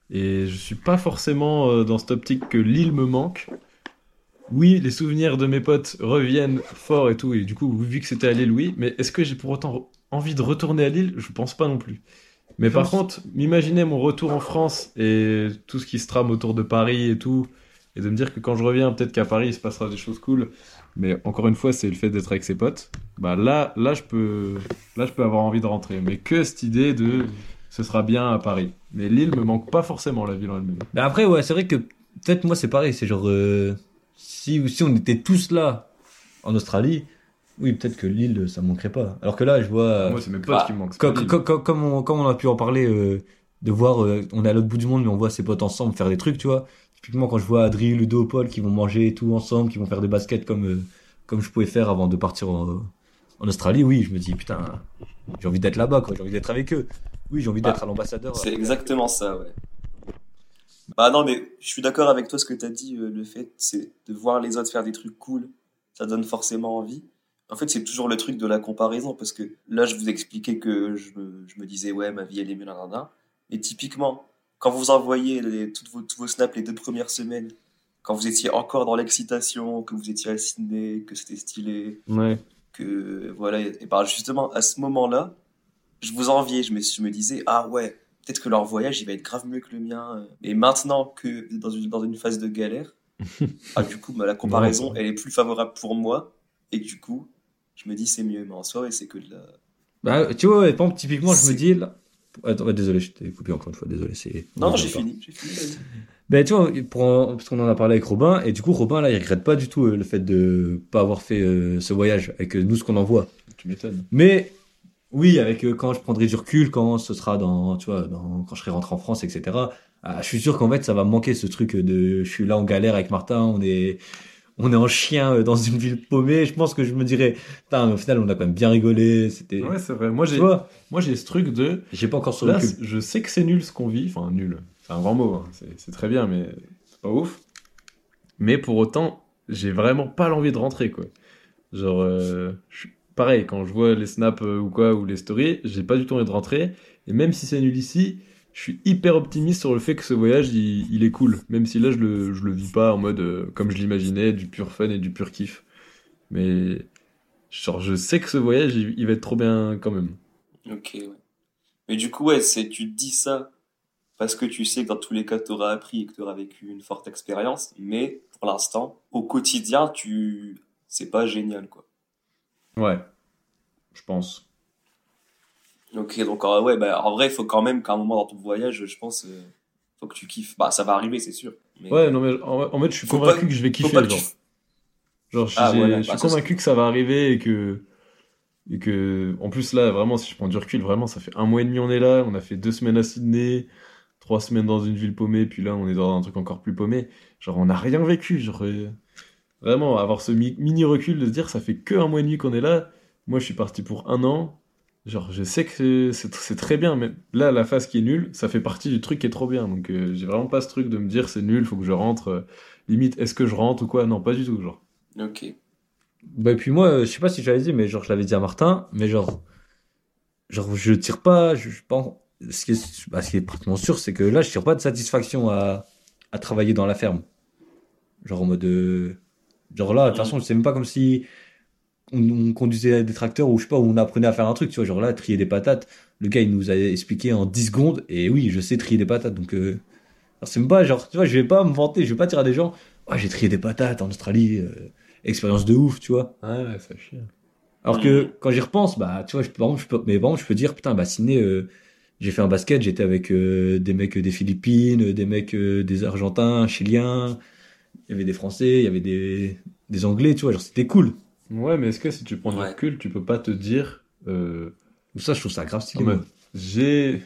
Speaker 1: et je suis pas forcément dans cette optique que l'île me manque. Oui, les souvenirs de mes potes reviennent fort et tout, et du coup, vu que c'était à Lille, oui, mais est-ce que j'ai pour autant envie de retourner à Lille? Je pense pas non plus. Mais par contre, m'imaginer mon retour en France et tout ce qui se trame autour de Paris et tout, et de me dire que quand je reviens, peut-être qu'à Paris, il se passera des choses cool, mais encore une fois, c'est le fait d'être avec ses potes. Bah là, là, je peux, là, je peux avoir envie de rentrer, mais que cette idée de ce sera bien à Paris. Mais Lille me manque pas forcément la ville en elle-même.
Speaker 3: Mais après, ouais, c'est vrai que peut-être moi c'est pareil, c'est genre euh, si si on était tous là en Australie, oui, peut-être que l'île ça manquerait pas. Alors que là, je vois
Speaker 1: Moi, c'est mes potes
Speaker 2: bah,
Speaker 1: qui me manquent.
Speaker 3: comme,
Speaker 1: Lille.
Speaker 3: on, comme on a pu en parler euh, de voir euh, on est à l'autre bout du monde mais on voit ses potes ensemble faire des trucs, tu vois. Typiquement quand je vois Adri, Ludo, Paul qui vont manger et tout ensemble, qui vont faire des baskets comme euh, comme je pouvais faire avant de partir en, en Australie, oui, je me dis putain, j'ai envie d'être là-bas quoi, j'ai envie d'être avec eux. Oui, j'ai envie
Speaker 2: Bah,
Speaker 3: d'être à l'ambassadeur.
Speaker 2: c'est exactement ça ouais bah non mais je suis d'accord avec toi ce que t'as dit euh, le fait c'est de voir les autres faire des trucs cool ça donne forcément envie en fait c'est toujours le truc de la comparaison parce que là je vous expliquais que je me, je me disais ouais ma vie elle est mieux nanana. Mais typiquement quand vous envoyez les, toutes vos, tous vos snaps les deux premières semaines quand vous étiez encore dans l'excitation que vous étiez à Sydney que c'était stylé
Speaker 1: Ouais.
Speaker 2: que voilà et bah justement à ce moment-là je vous enviais je me, je me disais ah ouais peut-être que leur voyage il va être grave mieux que le mien et maintenant que dans une, dans une phase de galère ah du coup bah, la comparaison elle est plus favorable pour moi et du coup je me dis c'est mieux mais en soi ouais, c'est que de la
Speaker 3: Bah, tu vois, par exemple, typiquement, je me dis là. Attends, désolé, je t'ai coupé encore une fois, désolé. C'est...
Speaker 2: non,
Speaker 3: on
Speaker 2: j'ai fini j'ai fini.
Speaker 3: Ben, tu vois, pour, parce qu'on en a parlé avec Robin, et du coup, Robin, là, il regrette pas du tout euh, le fait de pas avoir fait euh, ce voyage avec euh, nous, ce qu'on en voit.
Speaker 1: Tu m'étonnes.
Speaker 3: Mais, oui, avec euh, quand je prendrai du recul, quand ce sera dans, tu vois, dans, quand je serai rentré en France, etc. Ah, je suis sûr qu'en fait, ça va me manquer ce truc de je suis là en galère avec Martin, on est, on est en chien euh, dans une ville paumée. Je pense que je me dirais, putain, au final, on a quand même bien rigolé. C'était.
Speaker 1: Ouais, c'est vrai. Moi, j'ai, moi, j'ai ce truc de.
Speaker 3: j'ai pas encore sur
Speaker 1: Là,
Speaker 3: le cul.
Speaker 1: c- je sais que c'est nul ce qu'on vit. Enfin, nul. C'est un grand mot. hein. C'est, très bien, mais c'est pas ouf. Mais pour autant, j'ai vraiment pas l'envie de rentrer, quoi. Genre, euh, je pareil, quand je vois les snaps euh, ou quoi, ou les stories, j'ai pas du tout envie de rentrer. Et même si c'est nul ici, je suis hyper optimiste sur le fait que ce voyage, il, il est cool. Même si là, je le, je le vis pas en mode euh, comme je l'imaginais, du pur fun et du pur kiff. Mais, genre, je sais que ce voyage, il, il va être trop bien quand même.
Speaker 2: Ok, ouais. Mais du coup, ouais, c'est, tu te dis ça parce que tu sais que dans tous les cas, tu auras appris et que tu auras vécu une forte expérience, mais pour l'instant, au quotidien, tu, c'est pas génial, quoi.
Speaker 1: Ouais, je pense.
Speaker 2: Ok, donc euh, ouais, bah, en vrai, il faut quand même qu'à un moment dans ton voyage, je pense, euh, faut que tu kiffes. Bah, ça va arriver, c'est sûr. Mais...
Speaker 1: Ouais, non, mais en, en fait, je suis
Speaker 2: Faut
Speaker 1: convaincu
Speaker 2: pas-
Speaker 1: que je vais kiffer, genre.
Speaker 2: tu-
Speaker 1: Genre, je,
Speaker 2: Ah, voilà,
Speaker 1: je suis
Speaker 2: bah,
Speaker 1: convaincu que ça va arriver et que, et que, en plus, là, vraiment, si je prends du recul, vraiment, ça fait un mois et demi on est là, on a fait deux semaines à Sydney, trois semaines dans une ville paumée, puis là, on est dans un truc encore plus paumé. Genre, on n'a rien vécu, genre, euh, vraiment, avoir ce mi- mini recul de se dire, ça fait que un mois et demi qu'on est là. Moi, je suis parti pour un an. Genre, je sais que c'est c'est très bien, mais là, la phase qui est nulle, ça fait partie du truc qui est trop bien. Donc, euh, j'ai vraiment pas ce truc de me dire, c'est nul, faut que je rentre. euh, limite, est-ce que je rentre ou quoi? Non, pas du tout, genre.
Speaker 2: Ok.
Speaker 3: Bah, et puis moi, euh, je sais pas si je l'avais dit, mais genre, je l'avais dit à Martin, mais genre, genre, je tire pas, je, je pense, ce qui est, bah, ce qui est pratiquement sûr, c'est que là, je tire pas de satisfaction à, à travailler dans la ferme. Genre, en mode, euh, genre là, de toute façon, c'est même pas comme si on, on conduisait des tracteurs ou je sais pas, où on apprenait à faire un truc, tu vois, genre là, trier des patates, le gars, il nous a expliqué en 10 secondes, et oui, je sais trier des patates, donc, euh, c'est pas, genre, tu vois, je vais pas me vanter, je vais pas dire à des gens, ouais, j'ai trié des patates en Australie, euh, expérience de ouf, tu vois.
Speaker 1: Ouais, ouais, ça chie.
Speaker 3: Alors que quand j'y repense, bah, tu vois, je, par exemple, je peux, mais par exemple, je peux dire, putain, bah, Sydney, euh, j'ai fait un basket, j'étais avec euh, des mecs des Philippines, des mecs euh, des Argentins, Chiliens, il y avait des Français, il y avait des, des Anglais, tu vois, genre, c'était cool.
Speaker 1: Ouais, mais est-ce que si tu prends du
Speaker 2: Ouais.
Speaker 1: recul, tu peux pas te dire, euh,
Speaker 3: Ça, je trouve ça grave stylé.
Speaker 1: j'ai,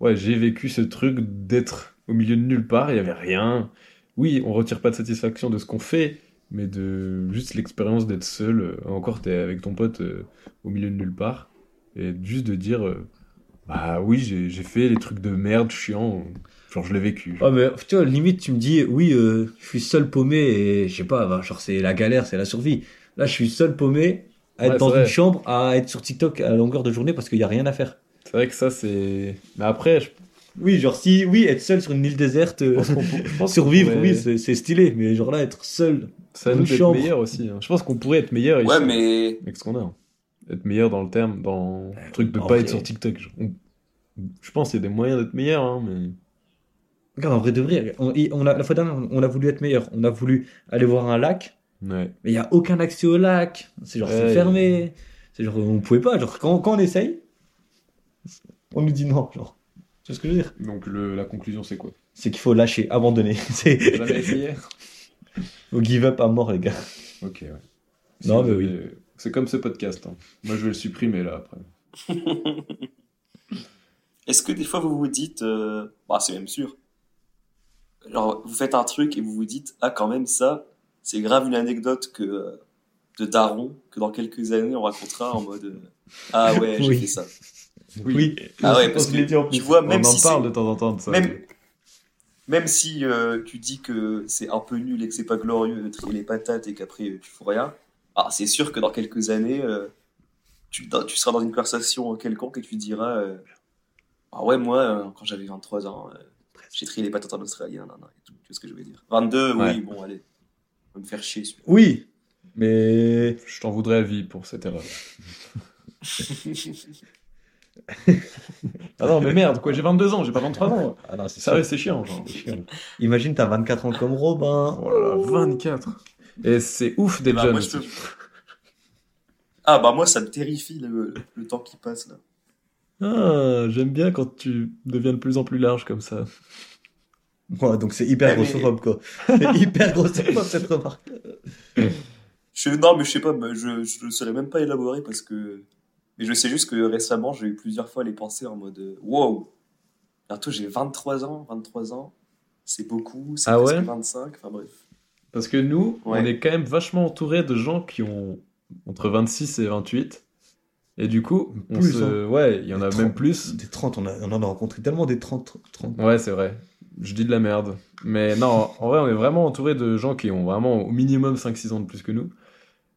Speaker 1: ouais, j'ai vécu ce truc d'être au milieu de nulle part, il y avait rien. Oui, on retire pas de satisfaction de ce qu'on fait, mais de juste l'expérience d'être seul. euh, Encore, t'es avec ton pote euh, au milieu de nulle part, et juste de dire, euh, bah oui, j'ai fait les trucs de merde chiants, genre je l'ai vécu.
Speaker 3: Ouais, mais tu vois, limite, tu me dis, oui, euh, je suis seul paumé et je sais pas, genre, c'est la galère, c'est la survie. Là, je suis seul paumé à être
Speaker 1: Ouais,
Speaker 3: dans une chambre, à être sur TikTok à longueur de journée parce qu'il y a rien à faire.
Speaker 1: C'est vrai que ça, c'est. Mais après, je
Speaker 3: Oui, genre, si, oui, être seul sur une île déserte, euh,
Speaker 1: je pense
Speaker 3: survivre,
Speaker 1: pourrait-
Speaker 3: oui, c'est c'est stylé, mais genre là, être seul.
Speaker 1: C'est à nous
Speaker 3: chambre.
Speaker 1: meilleur aussi. hein. Je pense qu'on pourrait être meilleur ici.
Speaker 2: Ouais, mais
Speaker 1: avec ce qu'on a. hein. Être meilleur dans le terme, dans le truc de
Speaker 3: en
Speaker 1: pas
Speaker 3: vrai.
Speaker 1: être sur TikTok. On- Je pense qu'il y a des moyens d'être meilleur, hein, mais.
Speaker 3: Regarde, en vrai de vrai, on, y- on a, la fois dernière, on a voulu être meilleur. On a voulu aller voir un lac,
Speaker 1: Ouais.
Speaker 3: mais il n'y a aucun accès au lac. C'est genre, c'est
Speaker 1: Ouais.
Speaker 3: fermé. C'est genre, on pouvait pas. Genre, quand, quand on essaye, on nous dit non. Genre, tu vois ce que je veux dire?
Speaker 1: Donc le, la conclusion, c'est quoi?
Speaker 3: C'est qu'il faut lâcher, abandonner. C'est
Speaker 1: Jamais essayé
Speaker 3: faut give up à mort, les gars.
Speaker 1: Ok, ouais.
Speaker 3: Non, mais oui.
Speaker 1: C'est comme ce podcast. hein. Moi, je vais le supprimer là après.
Speaker 2: est-ce que des fois vous vous dites, euh, bah c'est même sûr, genre vous faites un truc et vous vous dites, ah quand même ça, c'est grave une anecdote que de daron que dans quelques années on racontera en mode, euh, ah ouais j'ai
Speaker 3: Oui.
Speaker 2: fait ça.
Speaker 3: Oui.
Speaker 2: Ah ouais
Speaker 3: On
Speaker 2: parce que
Speaker 3: en plus.
Speaker 2: tu vois
Speaker 1: On
Speaker 2: même
Speaker 1: en
Speaker 2: si
Speaker 1: parle de temps en temps de ça.
Speaker 2: même même si euh, tu dis que c'est un peu nul et que c'est pas glorieux de trier les patates et qu'après euh, tu fous rien, ah c'est sûr que dans quelques années euh, tu, dans- tu seras dans une conversation quelconque et tu diras euh, ah ouais moi euh, quand j'avais 23 ans euh, j'ai trié les patates en Australie et tout. tu vois ce que je veux dire 22
Speaker 1: Ouais.
Speaker 2: oui bon allez me faire chier celui-là.
Speaker 3: Oui, mais
Speaker 1: Je t'en voudrais à vie pour cette erreur. Ah non, mais merde, quoi, j'ai 22 ans, j'ai pas 23 ans.
Speaker 3: ah non, c'est
Speaker 1: Ça c'est chiant.
Speaker 3: Imagine, t'as 24 ans comme Robin.
Speaker 1: Oh là là, 24. Et c'est ouf d'être
Speaker 2: Bah,
Speaker 1: jeune.
Speaker 2: moi, je
Speaker 1: aussi.
Speaker 2: te- ah bah moi ça me terrifie le, le temps qui passe là
Speaker 1: Ah, j'aime bien quand tu deviens de plus en plus large comme ça.
Speaker 3: Ouais, donc c'est hyper grossophobe, quoi. C'est hyper grossophobe, cette remarque.
Speaker 2: Je, non, mais je sais pas, mais je, ne saurais même pas élaborer parce que. Mais je sais juste que récemment, j'ai eu plusieurs fois les pensées en mode wow, Bientôt, j'ai 23 ans. 23 ans, c'est beaucoup. C'est
Speaker 1: Ah ouais?
Speaker 2: 25. Enfin bref.
Speaker 1: Parce que nous,
Speaker 2: Ouais.
Speaker 1: on est quand même vachement entouré de gens qui ont entre 26 et 28. Et du coup, on
Speaker 3: Plus,
Speaker 1: se... ouais, il y en a
Speaker 3: Des
Speaker 1: même
Speaker 3: 30,
Speaker 1: plus.
Speaker 3: Des 30, on, a- on en a rencontré tellement des 30. 30.
Speaker 1: Ouais, c'est vrai. Je dis de la merde. Mais non, en vrai, on est vraiment entouré de gens qui ont vraiment au minimum 5-6 ans de plus que nous.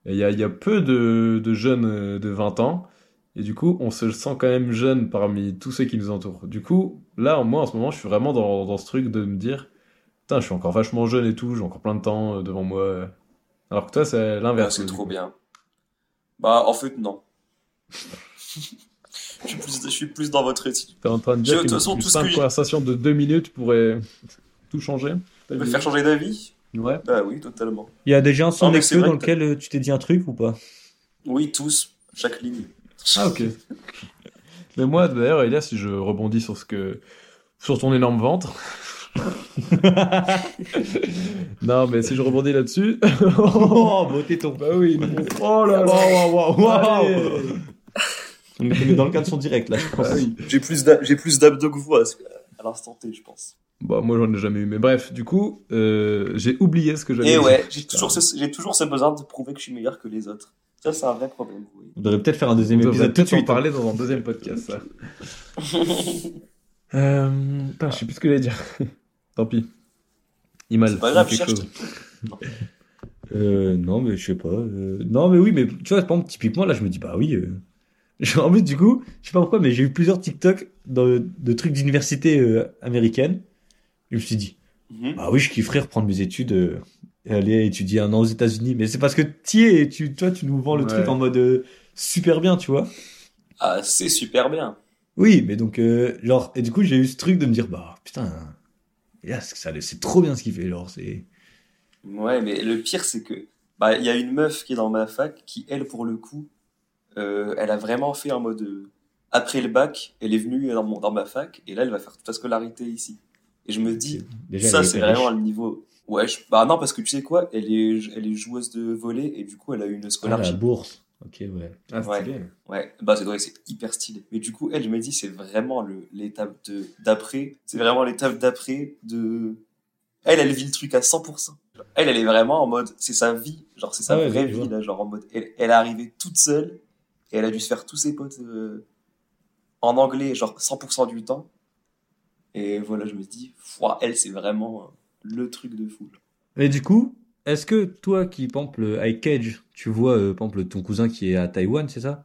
Speaker 1: Et il y a, il y a peu de, de jeunes euh, de 20 ans. Et du coup, on se sent quand même jeune parmi tous ceux qui nous entourent. Du coup, là, moi, en ce moment, je suis vraiment dans, dans ce truc de me dire Putain, je suis encore vachement jeune et tout, j'ai encore plein de temps euh, devant moi. Alors que toi, c'est
Speaker 2: Ouais,
Speaker 1: l'inverse.
Speaker 2: c'est trop bien. Bah, en fait, non. je, suis plus, je suis plus dans votre étude.
Speaker 1: T'es en train de
Speaker 2: Je-
Speaker 1: dire qu'une
Speaker 2: façon,
Speaker 1: une simple
Speaker 2: que-
Speaker 1: conversation de deux minutes pourrait tout changer
Speaker 2: Me faire changer d'avis?
Speaker 1: Ouais.
Speaker 2: Bah oui, totalement.
Speaker 3: Il y a déjà un son
Speaker 2: vrai
Speaker 3: dans
Speaker 2: que
Speaker 3: lequel euh, tu t'es dit un truc ou pas?
Speaker 2: Oui, tous. Chaque ligne.
Speaker 1: Ah ok. Mais moi d'ailleurs, Elias, si je rebondis sur ce que sur ton énorme ventre. non, mais si je rebondis là-dessus.
Speaker 3: Oh, beau téton
Speaker 1: bah oui. Oh là là.
Speaker 3: Waouh, waouh, waouh. On est dans le cadre de son direct là, je pense.
Speaker 1: Ah oui.
Speaker 2: J'ai plus d'a- j'ai plus d'abdos que vous à, à l'instant T, je pense.
Speaker 1: Bah moi j'en ai jamais eu. Mais bref, du coup, euh, j'ai oublié ce que j'avais
Speaker 2: Et
Speaker 1: dit.
Speaker 2: ouais, j'ai toujours, ce, j'ai toujours ce besoin de prouver que je suis meilleur que les autres. Ça, c'est un vrai problème. voyez.
Speaker 3: On devrait peut-être faire un deuxième épisode tout de
Speaker 1: peut-être en
Speaker 3: suite. hein.
Speaker 1: parler dans un deuxième podcast, ça. euh, putain, je sais plus ce que j'allais dire. Tant pis. Imal,
Speaker 2: C'est pas grave,
Speaker 1: quelque
Speaker 2: cherche.
Speaker 1: chose.
Speaker 3: Euh, non, mais je sais pas. euh, Non, mais oui, mais tu vois, par exemple, typiquement, là, je me dis, bah oui. euh, genre, En plus, du coup, je sais pas pourquoi, mais j'ai eu plusieurs TikTok dans- de trucs d'université euh, américaine. Je me suis dit,
Speaker 2: Mhm.
Speaker 3: ah oui, je kifferais reprendre mes études, euh, et aller étudier un an aux États-Unis. Mais c'est parce que tu es, tu, toi, tu nous vends le
Speaker 1: Ouais.
Speaker 3: truc en mode euh, super bien, tu vois.
Speaker 2: Ah, c'est super bien.
Speaker 3: Oui, mais donc, euh, genre, et du coup, j'ai eu ce truc de me dire, bah putain, ça- c'est trop bien ce qu'il fait, genre, c'est.
Speaker 2: Ouais, mais le pire, c'est que bah il y a une meuf qui est dans ma fac qui, elle, pour le coup, euh, elle a vraiment fait en mode euh, après le bac, elle est venue dans, mon, dans ma fac et là, elle va faire toute sa scolarité ici. Et je me dis,
Speaker 3: Déjà,
Speaker 2: ça, c'est
Speaker 3: riche.
Speaker 2: vraiment le niveau. Ouais, je- bah non, parce que tu sais quoi, elle est, elle est joueuse de volley et du coup, elle a eu une
Speaker 3: Ah, la bourse. Ok, ouais.
Speaker 1: Ah,
Speaker 2: Ouais.
Speaker 1: stylé.
Speaker 2: Ouais, bah c'est vrai, c'est hyper stylé. Mais du coup, elle, je me dis, c'est vraiment le l'étape de d'après. C'est vraiment l'étape d'après de. Elle, elle vit le truc à 100%. Elle, elle est vraiment en mode, c'est sa vie. Genre, c'est sa
Speaker 3: Ah ouais,
Speaker 2: vraie vie, là. Genre, en mode, elle, elle est arrivée toute seule et elle a dû se faire tous ses potes euh, en anglais, genre 100% du temps. Et voilà, je me dis, elle, c'est vraiment euh, le truc de fou.
Speaker 3: Et du coup, est-ce que toi qui, par exemple, avec Cage, tu vois, euh, par exemple, ton cousin qui est à Taïwan, c'est ça?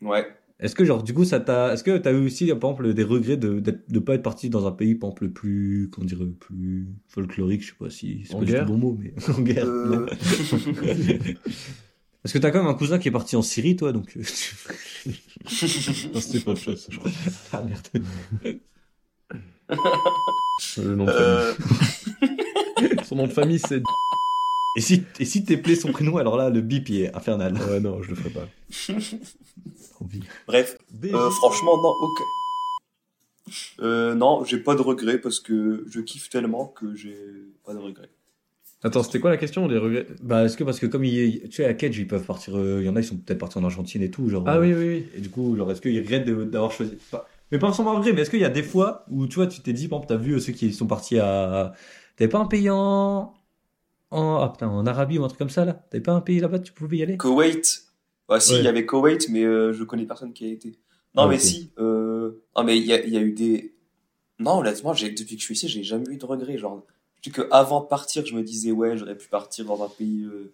Speaker 2: Ouais.
Speaker 3: Est-ce que, genre, du coup, ça t'a. Est-ce que t'as eu aussi, par exemple, des regrets de d'être- de pas être parti dans un pays, par exemple, plus. Comment dire plus folklorique, je sais pas si c'est pas du tout bon mot, mais. en guerre.
Speaker 2: Euh,
Speaker 3: Parce que t'as quand même un cousin qui est parti en Syrie, toi, donc. euh,
Speaker 1: Non, C'était pas de chose, je crois.
Speaker 3: ah merde.
Speaker 1: Le nom de
Speaker 2: euh,
Speaker 1: famille. Son nom de famille, c'est.
Speaker 3: Et si, et si t'es play son prénom, alors là, le bip il est infernal.
Speaker 1: Ouais, non, je le ferai pas.
Speaker 2: bref, Euh, franchement, non, aucun. Euh, non, j'ai pas de regrets parce que je kiffe tellement que j'ai pas de regrets.
Speaker 1: Attends, c'était quoi la question Les regrets?
Speaker 3: Bah, est-ce que parce que comme il, tu sais, à Cage, ils peuvent partir. euh, Il y en a, ils sont peut-être partis en Argentine et tout, genre.
Speaker 1: Ah
Speaker 3: euh,
Speaker 1: oui, oui, oui.
Speaker 3: Et du coup, genre, est-ce qu'ils regrettent d'avoir choisi pas- Mais pas forcément regret, mais est-ce qu'il y a des fois où tu vois, tu t'es dit, par exemple, t'as vu euh, ceux qui sont partis à. T'avais pas un pays en. en... Ah putain, en Arabie ou un truc comme ça là? T'avais pas un pays là-bas, tu pouvais y aller?
Speaker 2: Koweït, bah si, il
Speaker 3: Ouais.
Speaker 2: y avait Koweït, mais euh, je connais personne qui a été. Non,
Speaker 3: Ah,
Speaker 2: mais si, euh... non, mais il y a, y a eu des. Non, honnêtement, depuis que je suis ici, j'ai jamais eu de regrets. Genre, je dis que avant de partir, je me disais, ouais, j'aurais pu partir dans un pays euh,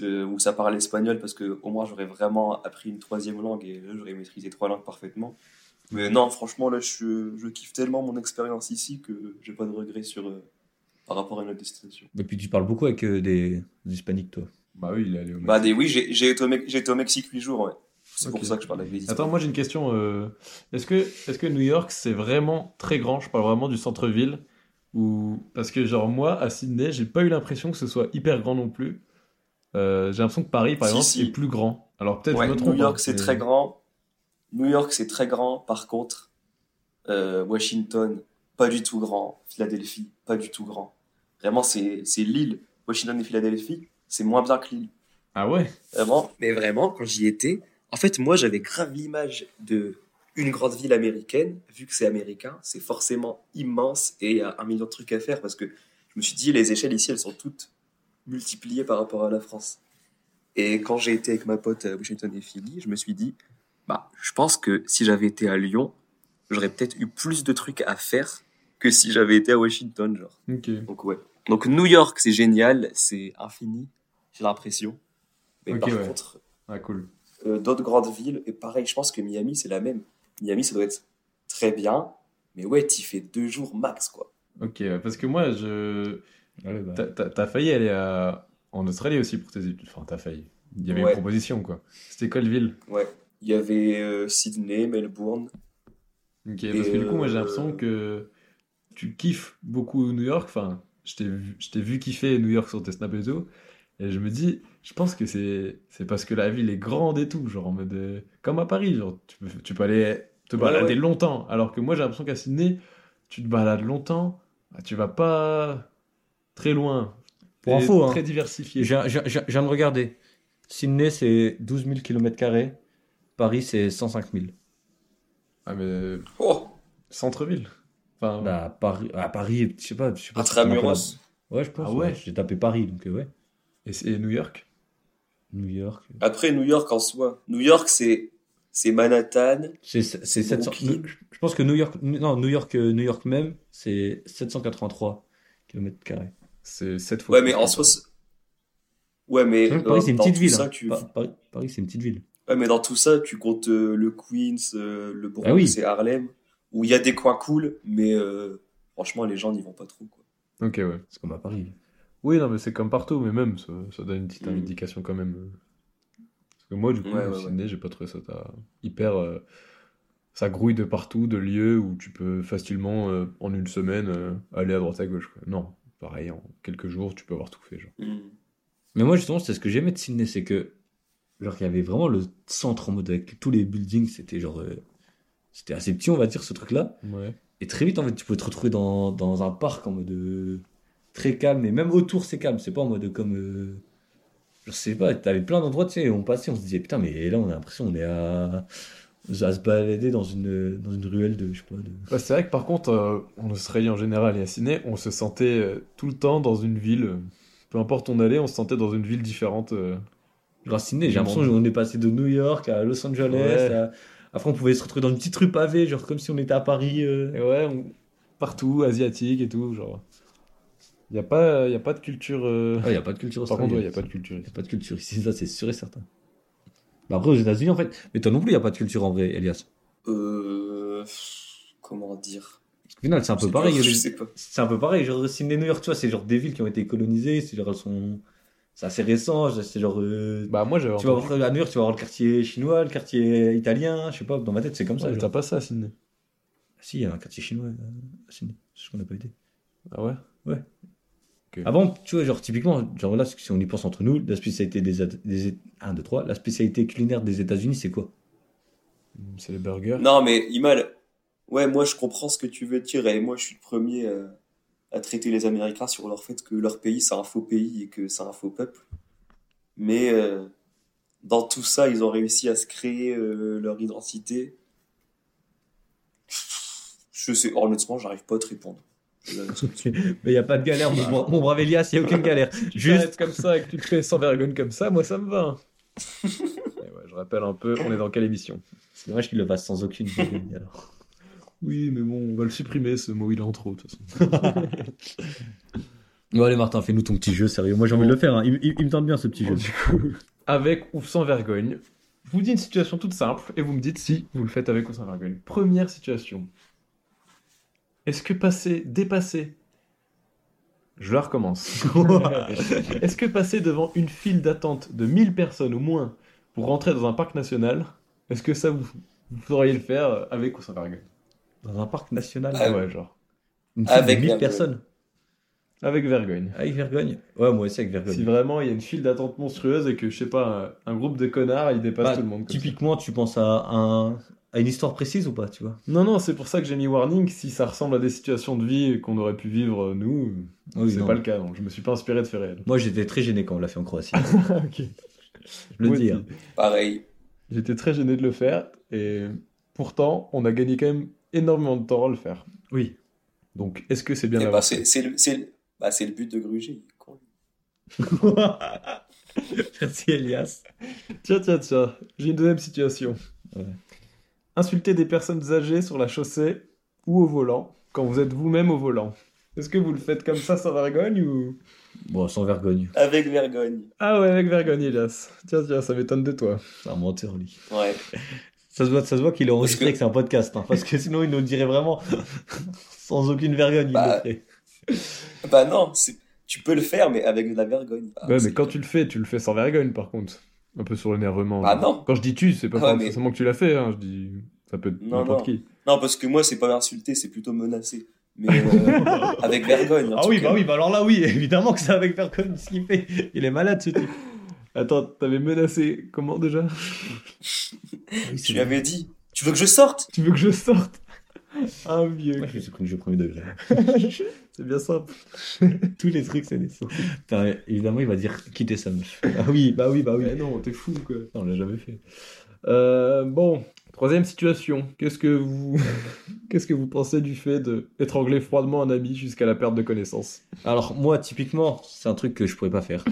Speaker 2: euh, où ça parle espagnol parce que au moins j'aurais vraiment appris une troisième langue et j'aurais maîtrisé trois langues parfaitement. Mais non, franchement, là, je, je kiffe tellement mon expérience ici que j'ai pas de regrets sur, euh, par rapport à notre destination.
Speaker 3: Et puis tu parles beaucoup avec euh, des... des hispaniques, toi.
Speaker 1: Bah oui, il est allé au
Speaker 2: Bah, des, oui, j'ai, été au, Mexique huit jours, ouais. C'est pour ça que je parle avec les
Speaker 1: Attends, moi j'ai une question. euh, Est-ce que, est que New York c'est vraiment très grand? Je parle vraiment du centre-ville ou Parce que, genre, moi à Sydney, j'ai pas eu l'impression que ce soit hyper grand non plus. Euh, j'ai l'impression que Paris, par
Speaker 2: Si,
Speaker 1: exemple,
Speaker 2: si.
Speaker 1: est plus grand. Alors peut-être
Speaker 2: Ouais,
Speaker 1: je me trompe.
Speaker 2: New York,
Speaker 1: hein,
Speaker 2: c'est
Speaker 1: mais-
Speaker 2: très grand. New York, c'est très grand. Par contre, euh, Washington, pas du tout grand. Philadelphie, pas du tout grand. Vraiment, c'est c'est l'île. Washington et Philadelphie, c'est moins bien que l'île.
Speaker 1: Ah ouais?
Speaker 2: Vraiment. Mais vraiment, quand j'y étais, en fait, moi, j'avais grave l'image de une grande ville américaine, vu que c'est américain, c'est forcément immense et il y a un million de trucs à faire parce que je me suis dit, les échelles ici, elles sont toutes multipliées par rapport à la France. Et quand j'ai été avec ma pote à Washington et Philly, je me suis dit, bah, je pense que si j'avais été à Lyon, j'aurais peut-être eu plus de trucs à faire que si j'avais été à Washington, genre. Donc ouais. Donc New York, c'est génial, c'est infini, j'ai l'impression. Mais par
Speaker 1: ouais.
Speaker 2: contre,
Speaker 1: Ah, cool.
Speaker 2: euh, d'autres grandes villes, et pareil, je pense que Miami, c'est la même. Miami, ça doit être très bien, mais ouais, t'y fais deux jours max, quoi.
Speaker 1: Ok, parce que moi, je.
Speaker 3: Ouais, bah.
Speaker 1: T'as- failli aller à... en Australie aussi pour tes études. Enfin, t'as failli. Il y avait
Speaker 2: Ouais.
Speaker 1: une proposition, quoi. C'était quelle ville
Speaker 2: Ouais. Il y avait euh, Sydney, Melbourne.
Speaker 1: Ok,
Speaker 2: Et,
Speaker 1: parce que du coup, moi, j'ai l'impression que tu kiffes beaucoup New York. Enfin, je t'ai vu, je t'ai vu kiffer New York sur tes snaps et tout. Et je me dis, je pense que c'est c'est parce que la ville est grande et tout. Genre en mode. euh, comme à Paris, genre, tu peux, tu peux aller te
Speaker 2: Ouais,
Speaker 1: balader
Speaker 2: ouais.
Speaker 1: longtemps. Alors que moi, j'ai l'impression qu'à Sydney, tu te balades longtemps. bah, Tu vas pas très loin.
Speaker 3: Pour
Speaker 1: T'es
Speaker 3: info, hein.
Speaker 1: Très diversifié.
Speaker 3: Je viens- je viens- je viens de regarder. Sydney, c'est 12 000 km. Paris, c'est 105 000.
Speaker 1: Ah, mais
Speaker 2: Oh
Speaker 1: centre-ville. Enfin,
Speaker 3: Bah, Paris, à Paris, je sais pas. Je sais pas
Speaker 2: Intramuros.
Speaker 3: m'appelles- Ouais, je pense.
Speaker 1: Ah ouais.
Speaker 3: ouais. J'ai tapé Paris, donc euh, ouais.
Speaker 1: Et, c'est- et New York?
Speaker 3: New York.
Speaker 2: Après, New York en soi. New York, c'est c'est Manhattan.
Speaker 3: C'est c'est 700.
Speaker 2: Brooklyn.
Speaker 3: Je pense que New York, non, New York, euh, New York même, c'est 783 km.
Speaker 1: C'est 7 fois.
Speaker 2: Ouais, mais en soi, ouais, mais
Speaker 3: Paris, c'est une petite ville.
Speaker 2: ça,
Speaker 3: hein.
Speaker 2: tu-
Speaker 3: Paris, Paris, c'est une petite ville.
Speaker 2: Ouais, mais dans tout ça, tu comptes euh, le Queens, euh, le Bronx
Speaker 3: Ah oui.
Speaker 2: et Harlem, où il y a des coins cool, mais euh, franchement, les gens n'y vont pas trop. Quoi.
Speaker 1: Ok, ouais.
Speaker 3: C'est comme à Paris.
Speaker 1: Oui, non, mais c'est comme partout, mais même, ça, ça donne une petite
Speaker 2: Mm.
Speaker 1: indication quand même. Parce que moi, du coup,
Speaker 2: Ouais, ouais,
Speaker 1: Sydney, j'ai pas trouvé ça hyper. euh, Ça grouille de partout, de lieux où tu peux facilement, euh, en une semaine, euh, aller à droite à gauche. quoi. Non, pareil, en quelques jours, tu peux avoir tout fait. Genre.
Speaker 2: Hmm.
Speaker 3: Mais moi, justement, c'est ce que j'aimais de Sydney, c'est que, genre, il y avait vraiment le centre en mode avec tous les buildings, c'était genre, euh, c'était assez petit, on va dire, ce truc-là.
Speaker 1: Ouais.
Speaker 3: Et très vite, en fait, tu pouvais te retrouver dans, dans un parc en mode euh, très calme, et même autour, c'est calme, c'est pas en mode comme. euh, je sais pas, t'avais plein d'endroits, tu sais, on passait, on se disait, putain, mais là, on a l'impression, on est à, à se balader dans une, dans une ruelle de, je sais pas, de.
Speaker 1: Ouais, c'est vrai que par contre, euh, en Australie en général et à Sydney, on se sentait euh, tout le temps dans une ville. euh, peu importe où on allait, on se sentait dans une ville différente.
Speaker 3: Genre, Sydney, j'ai l'impression qu'on est passé de New York à Los Angeles,
Speaker 1: Ouais.
Speaker 3: à- après, on pouvait se retrouver dans une petite rue pavée, genre comme si on était à Paris.
Speaker 1: ouais, on- partout, asiatique et tout. Genre. Il n'y a, pas- y a pas de culture. euh,
Speaker 3: Il n'y a pas de culture
Speaker 1: Par contre, il
Speaker 3: australienne.
Speaker 1: n'y a pas de culture
Speaker 3: Y
Speaker 1: ici.
Speaker 3: a pas de culture ici, ça c'est sûr et certain. Bah après aux États-Unis en fait, mais toi non plus il n'y a pas de culture en vrai, Elias.
Speaker 2: Euh, comment dire?
Speaker 3: Au final c'est un peu pareil.
Speaker 2: dur,
Speaker 3: les-
Speaker 2: Je sais pas.
Speaker 3: C'est un peu pareil, genre Sydney, New York, tu vois, c'est genre des villes qui ont été colonisées, c'est genre elles sont, c'est assez récent, c'est genre, euh,
Speaker 1: Bah, moi, j'avais
Speaker 3: tu vas
Speaker 1: entendu.
Speaker 3: voir à New York, tu vas voir le quartier chinois, le quartier italien, je sais pas, dans ma tête c'est comme ça.
Speaker 1: Ouais, mais
Speaker 3: genre.
Speaker 1: T'as pas ça à Sydney.
Speaker 3: Si, il y a un quartier chinois euh, à Sydney, c'est ce qu'on n'a pas été.
Speaker 1: Ah ouais
Speaker 3: Avant, tu vois, genre typiquement, genre là, si on y pense entre nous, la spécialité des, At- des 1, 2, 3, la spécialité culinaire des États-Unis c'est quoi?
Speaker 1: C'est les burgers.
Speaker 2: Non, mais Imal, ouais, moi je comprends ce que tu veux dire, et moi je suis le premier euh, à traiter les Américains sur leur fait que leur pays c'est un faux pays et que c'est un faux peuple. Mais euh, dans tout ça, ils ont réussi à se créer euh, leur identité. Je sais, honnêtement, j'arrive pas à te répondre.
Speaker 3: Mais il n'y a pas de galère, mon, mon brave Elias, il n'y a aucune galère.
Speaker 1: Tu
Speaker 3: Juste,
Speaker 1: comme ça et que tu te fais sans vergogne comme ça, moi ça me va. Et ouais, je rappelle un peu, on est dans quelle émission?
Speaker 3: C'est dommage qu'il le fasse sans aucune vergogne, alors.
Speaker 1: Oui, mais bon, on va le supprimer ce mot, il est en trop de toute façon.
Speaker 3: Bon, allez, Martin, fais-nous ton petit jeu, sérieux. Moi, j'ai envie de le faire. hein. Il, il- il me tente bien ce petit jeu.
Speaker 1: Du coup, avec ou sans vergogne, je vous dis une situation toute simple et vous me dites si vous le faites avec ou sans vergogne. Première situation. Est-ce que passer, dépasser, je la recommence. Est-ce que passer devant une file d'attente de 1000 personnes ou moins pour rentrer dans un parc national, est-ce que ça vous, vous le faire avec ou sans vergogne
Speaker 3: Dans un parc national,
Speaker 2: Ah,
Speaker 1: Ouais, genre.
Speaker 3: une file
Speaker 2: avec
Speaker 3: de 1000
Speaker 2: vergogne.
Speaker 3: personnes.
Speaker 1: Avec vergogne.
Speaker 3: Avec vergogne Ouais, moi aussi avec vergogne.
Speaker 1: Si vraiment il y a une file d'attente monstrueuse et que, je sais pas, un, un groupe de connards, il dépasse
Speaker 3: Bah,
Speaker 1: tout le monde. comme ça.
Speaker 3: Typiquement, tu penses à, un, à une histoire précise ou pas, tu vois
Speaker 1: Non, non, c'est pour ça que j'ai mis warning. Si ça ressemble à des situations de vie qu'on aurait pu vivre, euh, nous,
Speaker 3: Oui,
Speaker 1: c'est
Speaker 3: non.
Speaker 1: pas le cas. Donc je me suis pas inspiré de réels.
Speaker 3: Moi, j'étais très gêné quand on l'a fait en Croatie.
Speaker 1: ok.
Speaker 3: Le
Speaker 1: Moi aussi.
Speaker 3: hein.
Speaker 2: Pareil.
Speaker 1: J'étais très gêné de le faire. Et Pourtant, on a gagné quand même énormément de temps à le faire.
Speaker 3: Oui.
Speaker 1: Donc, est-ce que c'est bien
Speaker 2: Eh bah, c'est c'est le, c'est le- bah, c'est le but de Gruger. Con.
Speaker 3: Merci Elias.
Speaker 1: Tiens, tiens, tiens, j'ai une deuxième situation.
Speaker 3: Ouais.
Speaker 1: Insulter des personnes âgées sur la chaussée ou au volant quand vous êtes vous-même au volant. Est-ce que vous le faites comme ça sans vergogne ou...
Speaker 3: Bon, sans vergogne.
Speaker 2: Avec vergogne.
Speaker 1: Ah ouais, avec vergogne, Elias. Tiens, tiens, ça m'étonne de toi.
Speaker 3: C'est un menteur, lui.
Speaker 2: Ouais.
Speaker 3: Ça se voit, ça se voit qu'il est enregistré
Speaker 2: que-
Speaker 3: que c'est un podcast, hein, parce que sinon il nous le dirait vraiment sans aucune vergogne. il
Speaker 2: Bah,
Speaker 3: le ferait.
Speaker 2: Bah non, tu peux le faire, mais avec de la vergogne.
Speaker 1: Ouais,
Speaker 2: c'est-
Speaker 1: mais quand tu le fais, tu le fais sans vergogne, par contre. Un peu sur l'énervement.
Speaker 2: Ah non.
Speaker 1: Quand je dis tu, c'est pas
Speaker 2: Ah mais-
Speaker 1: forcément que tu l'as fait, hein. Je dis, ça peut être
Speaker 2: Non,
Speaker 1: n'importe qui.
Speaker 2: Non, parce que moi, c'est pas insulter, c'est plutôt menacer. Mais euh, avec vergogne.
Speaker 3: Ah oui,
Speaker 2: cas.
Speaker 3: bah oui, bah alors là, oui, évidemment que c'est avec vergogne ce qu'il fait. Il est malade ce type.
Speaker 1: Attends, t'avais menacé comment déjà?
Speaker 2: Je lui avais dit, tu veux que je sorte?
Speaker 1: Tu veux que je sorte? Un vieux.
Speaker 3: Moi, je suis le jeu premier degré.
Speaker 1: c'est bien simple.
Speaker 3: Tous les trucs, c'est des sons. Putain, évidemment, il va dire quitter sa meuf. Ah oui, bah oui, bah oui.
Speaker 1: Mais non, t'es fou quoi.
Speaker 3: Non, on l'a jamais fait.
Speaker 1: Euh, bon, troisième situation. Qu'est-ce que vous, qu'est-ce que vous pensez du fait de étrangler froidement un ami jusqu'à la perte de connaissance?
Speaker 3: Alors, moi, typiquement, c'est un truc que je pourrais pas faire.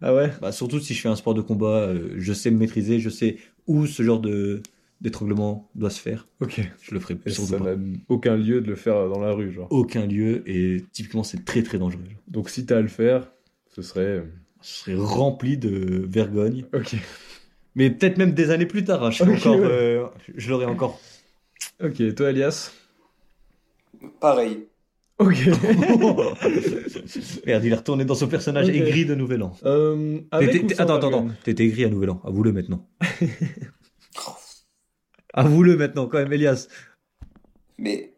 Speaker 1: Ah ouais?
Speaker 3: Bah, surtout si je fais un sport de combat, euh, je sais me maîtriser, je sais où ce genre de d'étranglement doit se faire.
Speaker 1: Ok.
Speaker 3: Je le ferai surtout
Speaker 1: ça n'a aucun lieu de le faire dans la rue, genre.
Speaker 3: Aucun lieu et typiquement c'est très très dangereux.
Speaker 1: Donc si t'as à le faire, ce serait.
Speaker 3: Je serais rempli de vergogne.
Speaker 1: Ok.
Speaker 3: Mais peut-être même des années plus tard, hein, je, serais
Speaker 1: Ok,
Speaker 3: encore,
Speaker 1: ouais.
Speaker 3: euh, je l'aurais encore.
Speaker 1: Ok, toi Elias?
Speaker 2: Pareil.
Speaker 1: Ok.
Speaker 3: Merde, il est retourné dans son personnage
Speaker 1: Ok.
Speaker 3: aigri de Nouvel An.
Speaker 1: Euh, avec
Speaker 3: T'étais-
Speaker 1: ou
Speaker 3: t'es-
Speaker 1: sans
Speaker 3: attends, attends,
Speaker 1: vergogne?
Speaker 3: Attends. T'étais aigri à Nouvel An. Avoue-le maintenant. Avoue-le maintenant, quand même, Elias.
Speaker 2: Mais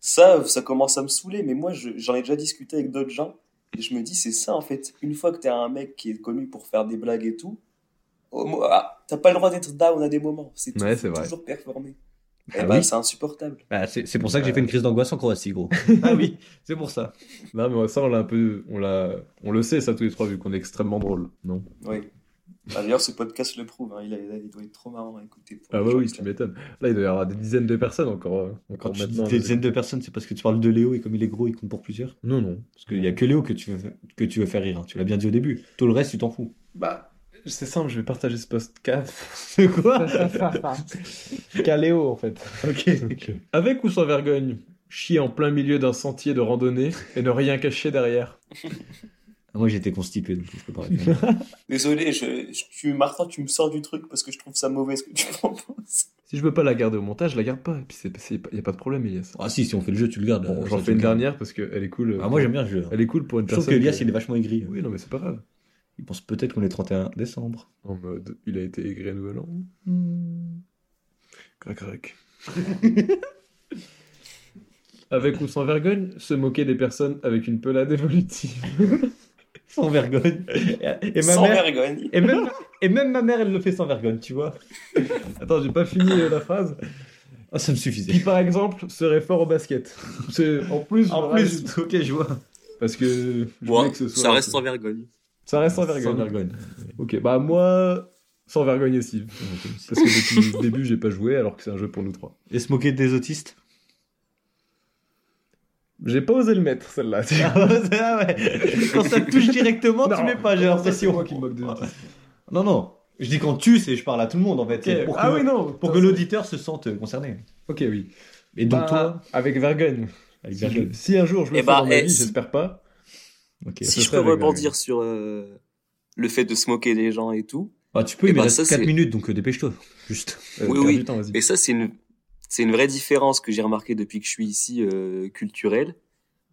Speaker 2: ça, ça commence à me saouler. Mais moi, je- j'en ai déjà discuté avec d'autres gens. Et je me dis, c'est ça en fait. Une fois que t'es un mec qui est connu pour faire des blagues et tout, ah, t'as pas le droit d'être down à des moments. C'est
Speaker 1: Ouais,
Speaker 2: toujours performer.
Speaker 3: Ah
Speaker 2: Eh bah,
Speaker 3: oui.
Speaker 2: c'est insupportable.
Speaker 3: Bah, c'est pour ça que j'ai fait une crise d'angoisse en Croatie, gros. ah oui, c'est pour ça.
Speaker 1: Non, mais ça, on l'a un peu. On, l'a... on le sait, ça, tous les trois, vu qu'on est extrêmement drôle, non?
Speaker 2: Oui. Bah, D'ailleurs, ce podcast le prouve. hein. Il, a- il doit être trop marrant à écouter. pour
Speaker 1: Ah bah oui,
Speaker 2: qui
Speaker 1: tu m'étonnes. Là, il doit y avoir des dizaines de personnes encore, euh,
Speaker 3: Quand
Speaker 1: encore
Speaker 3: tu dis
Speaker 1: maintenant.
Speaker 3: des dizaines de personnes, c'est parce que tu parles de Léo et comme il est gros, il compte pour plusieurs?
Speaker 1: Non, non.
Speaker 3: Parce qu'il y a que Léo que tu veux, que tu veux faire rire. hein. Tu l'as bien dit au début. Tout le reste, tu t'en fous.
Speaker 1: Bah, c'est simple, je vais partager ce podcast.
Speaker 3: C'est quoi?
Speaker 1: Caléo, en fait.
Speaker 3: Ok.
Speaker 1: Avec ou sans vergogne Chier en plein milieu d'un sentier de randonnée et ne rien cacher derrière.
Speaker 3: Moi, j'étais constipé, donc je peux pas répondre.
Speaker 2: Désolé, je, je- tu, Martin, tu me sors du truc parce que je trouve ça mauvais ce que tu proposes.
Speaker 1: Si je veux pas la garder au montage, je la garde pas. Et puis, c'est, c'est, y a pas de problème, Elias.
Speaker 3: ah si, si on fait le jeu, tu le gardes.
Speaker 1: Bon,
Speaker 3: Euh,
Speaker 1: j'en fais une dernière parce qu'elle est cool.
Speaker 3: Ah, moi, j'aime bien le jeu.
Speaker 1: Elle est cool pour une
Speaker 3: Je trouve
Speaker 1: personne.
Speaker 3: que Elias, il est vachement aigri.
Speaker 1: Oui, non, mais c'est pas grave.
Speaker 3: Il pense peut-être qu'on est 31 décembre.
Speaker 1: En mode, il a été aigri à Nouvel An.
Speaker 3: Hmm.
Speaker 1: Crac, crac. avec ou sans vergogne, se moquer des personnes avec une pelade évolutive.
Speaker 3: Sans vergogne. Et ma
Speaker 2: Sans
Speaker 3: mère...
Speaker 2: vergogne.
Speaker 3: Et même, et même ma mère, elle le fait sans vergogne, tu vois.
Speaker 1: Attends, j'ai pas fini euh, la phrase.
Speaker 3: Ah, ça me
Speaker 1: Qui,
Speaker 3: suffisait.
Speaker 1: par exemple, serait fort au basket. C'est, en plus,
Speaker 3: En plus,
Speaker 1: rajoute.
Speaker 3: ok, je vois.
Speaker 1: Parce que je
Speaker 2: Bon,
Speaker 1: voulais que ce soit.
Speaker 2: ça reste sans vergogne.
Speaker 1: Ça reste sans vergogne.
Speaker 3: Sans vergogne.
Speaker 1: Ok, bah moi, sans vergogne aussi. Parce que depuis le début, j'ai pas joué alors que c'est un jeu pour nous trois.
Speaker 3: Et se moquer des autistes?
Speaker 1: J'ai pas osé le mettre, celle-là.
Speaker 3: Ah ouais. Quand ça te touche directement, tu
Speaker 1: Non,
Speaker 3: mets pas, j'ai l'impression.
Speaker 1: c'est moi qui me moque des autistes
Speaker 3: Non, non. Je dis quand tu, c'est je parle à tout le monde en fait. Pour que,
Speaker 1: ah oui, non.
Speaker 3: pour que l'auditeur se sente concerné.
Speaker 1: Ok, oui.
Speaker 3: Et donc
Speaker 1: Bah,
Speaker 3: toi,
Speaker 1: Avec vergogne.
Speaker 3: avec
Speaker 1: Si,
Speaker 3: vergogne.
Speaker 1: je- si un jour je le
Speaker 2: Eh
Speaker 1: fais
Speaker 2: bah,
Speaker 1: dans ma
Speaker 2: eh,
Speaker 1: vie,
Speaker 2: si-
Speaker 1: j'espère pas.
Speaker 2: Si je peux rebondir
Speaker 1: vergogne.
Speaker 2: sur euh, le fait de se moquer des gens et tout.
Speaker 3: Ah, tu peux,
Speaker 2: Eh
Speaker 3: il me
Speaker 2: bah,
Speaker 3: reste
Speaker 2: ça,
Speaker 3: 4
Speaker 2: c'est-
Speaker 3: minutes, donc euh, dépêche-toi. Juste.
Speaker 1: Euh,
Speaker 2: Oui, oui.
Speaker 1: du temps, vas-y.
Speaker 2: Et ça, c'est une, c'est une vraie différence que j'ai remarqué depuis que je suis ici, euh, culturelle.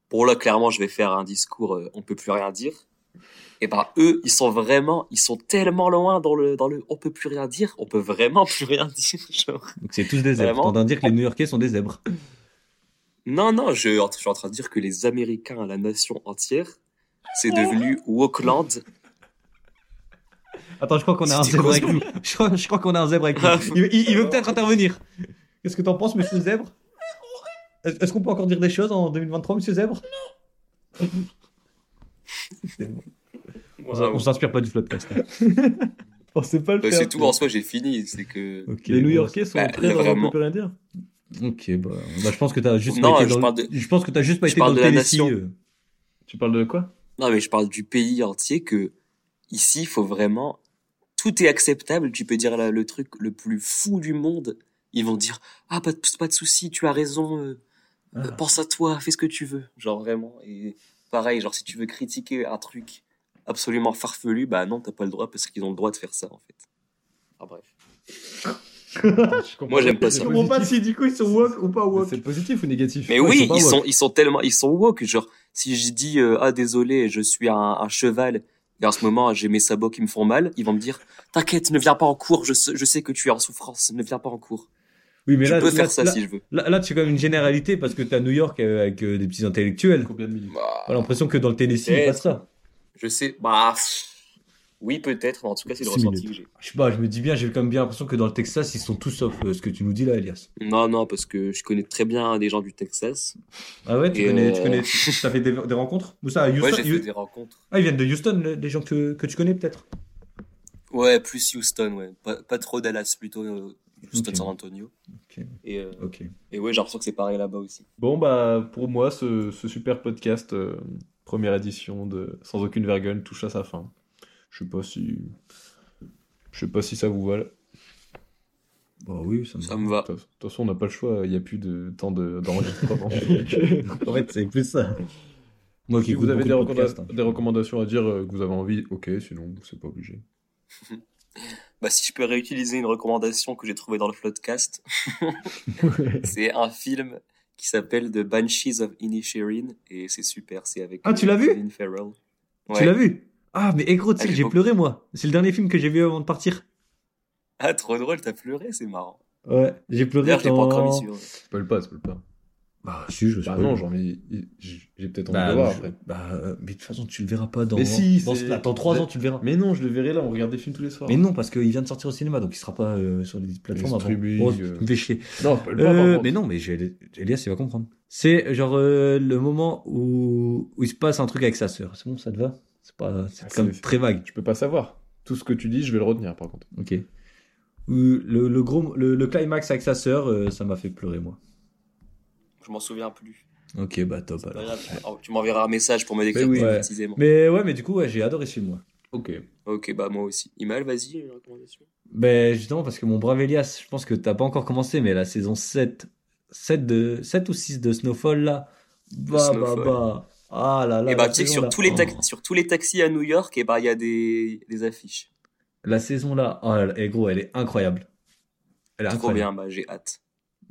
Speaker 2: Pour là, clairement, je vais faire un discours, euh, on peut plus rien dire. Et ben, eux, ils sont vraiment, ils sont tellement loin dans le, dans le, on peut plus rien dire, on peut vraiment plus rien dire, genre.
Speaker 3: Donc c'est tous des zèbres. T'es en train de dire que les New-Yorkais sont des zèbres.
Speaker 2: Non, non, je, je suis en train de dire que les Américains, la nation entière, c'est devenu Wokeland.
Speaker 3: Attends, je crois qu'on a un zèbre avec nous. Je crois, qu'on a un zèbre avec nous. Il veut peut-être intervenir. Qu'est-ce que t'en penses, monsieur Zèbre? Est-ce qu'on peut encore dire des choses en 2023, monsieur Zèbre? On s- On s'inspire pas du podcast. hein.
Speaker 1: On sait pas le
Speaker 2: Bah,
Speaker 1: faire.
Speaker 2: c'est tout, en soi, j'ai fini. C'est que.
Speaker 1: Les New Yorkais sont
Speaker 2: Bah,
Speaker 1: dans
Speaker 2: vraiment.
Speaker 1: on peut plus rien dire.
Speaker 3: Ok, bah, bah, je pense que t'as juste
Speaker 2: Non,
Speaker 3: pas été
Speaker 2: je
Speaker 3: dans
Speaker 2: parle
Speaker 3: le...
Speaker 2: de-
Speaker 3: Je pense que t'as juste pas
Speaker 2: je
Speaker 3: été dans
Speaker 2: parle
Speaker 3: le
Speaker 2: de la
Speaker 3: Tennessee.
Speaker 2: nation.
Speaker 3: euh.
Speaker 1: Tu parles de quoi?
Speaker 2: Non, mais je parle du pays entier que ici, il faut vraiment. Tout est acceptable. Tu peux dire le truc le plus fou du monde. Ils vont dire Ah, pas de, pas de souci, tu as raison. euh,
Speaker 3: Ah.
Speaker 2: euh, pense à toi, fais ce que tu veux. Genre vraiment. Et pareil, genre si tu veux critiquer un truc absolument farfelu, bah non, t'as pas le droit parce qu'ils ont le droit de faire ça en fait. Ah, bref. Moi, j'aime pas ça. Je
Speaker 3: comprends pas si du coup ils sont woke ou pas woke.
Speaker 1: C'est positif ou négatif
Speaker 2: Mais
Speaker 1: Ouais,
Speaker 2: oui,
Speaker 1: ils sont
Speaker 2: ils sont, ils sont tellement, ils sont woke. Genre, si je dis, euh, ah, désolé, je suis un, un cheval, et en ce moment, j'ai mes sabots qui me font mal, ils vont me dire, t'inquiète, ne viens pas en cours, je sais, je sais que tu es en souffrance, ne viens pas en cours.
Speaker 3: Oui, mais
Speaker 2: je
Speaker 3: là,
Speaker 2: peux
Speaker 3: là,
Speaker 2: faire ça
Speaker 3: là,
Speaker 2: si je veux.
Speaker 3: là, là, tu fais quand même une généralité parce que t'es à New York euh, avec euh, des petits intellectuels.
Speaker 1: Combien de minutes?
Speaker 2: Bah,
Speaker 3: J'ai l'impression que dans le Tennessee, il passe ça.
Speaker 2: je sais, bah, oui, peut-être, mais en tout cas, c'est le ressenti
Speaker 3: minutes.
Speaker 2: que j'ai.
Speaker 3: Je sais pas, je me dis bien, j'ai quand même bien l'impression que dans le Texas, ils sont tous sauf euh, ce que tu nous dis là, Elias.
Speaker 2: Non, non, parce que je connais très bien des gens du Texas.
Speaker 3: Ah ouais, tu connais,
Speaker 2: euh,
Speaker 3: tu connais, t'as fait des, des rencontres? Ou ça, à Houston
Speaker 2: Ouais, j'ai fait des rencontres.
Speaker 3: Ah, ils viennent de Houston, le- les gens que, que tu connais peut-être?
Speaker 2: Ouais, plus Houston, ouais. Pas, pas trop Dallas, plutôt Houston,
Speaker 3: Ok.
Speaker 2: San Antonio. Et, euh,
Speaker 3: ok.
Speaker 2: et ouais, j'ai l'impression que c'est pareil là-bas aussi.
Speaker 1: Bon, bah, pour moi, ce, ce super podcast, euh, première édition de Sans aucune vergogne, touche à sa fin. Je sais pas si. Je sais pas si ça vous va. là.
Speaker 3: Bah oui, ça me
Speaker 2: Ça me va.
Speaker 1: De toute façon, on n'a pas le choix, il n'y a plus de temps de- d'enregistrement.
Speaker 3: En fait, c'est plus ça. Moi
Speaker 1: si vous avez des,
Speaker 3: de
Speaker 1: recommanda-
Speaker 3: hein.
Speaker 1: des recommandations à dire euh, que vous avez envie, ok, sinon, c'est pas obligé.
Speaker 2: Bah, si je peux réutiliser une recommandation que j'ai trouvée dans le Floodcast, c'est un film qui s'appelle The Banshees of Inisherin et c'est super, c'est avec
Speaker 3: Ah, tu l'as vu. Tu l'as vu? Ah, mais eh, gros, tu sais
Speaker 2: Ah,
Speaker 3: que
Speaker 2: j'ai
Speaker 3: pleuré moi. C'est le dernier film que j'ai vu avant de partir.
Speaker 2: Ah, trop drôle, t'as pleuré, c'est marrant.
Speaker 3: Ouais, j'ai pleuré
Speaker 2: D'ailleurs, je l'ai pas encore vu celui-là.
Speaker 1: Spoil pas, spoil pas.
Speaker 3: Bah, si, je
Speaker 1: Bah non, genre, mais j'ai peut-être envie
Speaker 3: Bah,
Speaker 1: de le voir
Speaker 3: je-
Speaker 1: après.
Speaker 3: bah, euh, mais de toute façon, tu le verras pas dans.
Speaker 1: Mais si,
Speaker 3: dans Attends, 3
Speaker 1: Mais-
Speaker 3: ans, tu le verras.
Speaker 1: Mais non, je le verrai là, on regarde des films tous les soirs.
Speaker 3: Mais non, parce qu'il vient de sortir au cinéma, donc il sera pas euh, sur les plateformes avant. Oh,
Speaker 1: euh.
Speaker 3: me fais chier.
Speaker 1: Non, pas,
Speaker 3: Euh, mais non, mais Elias, il va comprendre. C'est genre euh, le moment où, où il se passe un truc avec sa sœur. C'est bon, ça te va? C'est pas, c'est
Speaker 1: Ah,
Speaker 3: comme très vague.
Speaker 1: Tu peux pas savoir. Tout ce que tu dis, je vais le retenir, par contre.
Speaker 3: Ok. Le, le gros, le, le climax avec sa sœur, ça m'a fait pleurer moi.
Speaker 2: Je m'en souviens plus.
Speaker 3: Ok, bah top alors.
Speaker 2: Oh, tu m'enverras un message pour me décrire
Speaker 1: Mais oui.
Speaker 2: plus
Speaker 3: Ouais.
Speaker 2: précisément.
Speaker 3: Mais ouais, mais du coup, ouais, j'ai adoré ce film moi.
Speaker 1: Ok.
Speaker 2: Ok, bah moi aussi. Imal, vas-y, une recommandation.
Speaker 3: Ben justement parce que mon brave Elias, je pense que t'as pas encore commencé, mais la saison 7, 7, de, 7 ou 6 de Snowfall là, bah bah
Speaker 2: Snowfall.
Speaker 3: bah, ah là là.
Speaker 2: et bah, tu sais que
Speaker 3: saison,
Speaker 2: sur
Speaker 3: là.
Speaker 2: tous, les tax-
Speaker 3: Oh.
Speaker 2: sur tous les taxis à New York, et bah, il y a des, des affiches.
Speaker 3: La saison là, oh là là, et gros, elle est incroyable. Elle est
Speaker 2: Trop
Speaker 3: incroyable.
Speaker 2: bien, bah, j'ai hâte.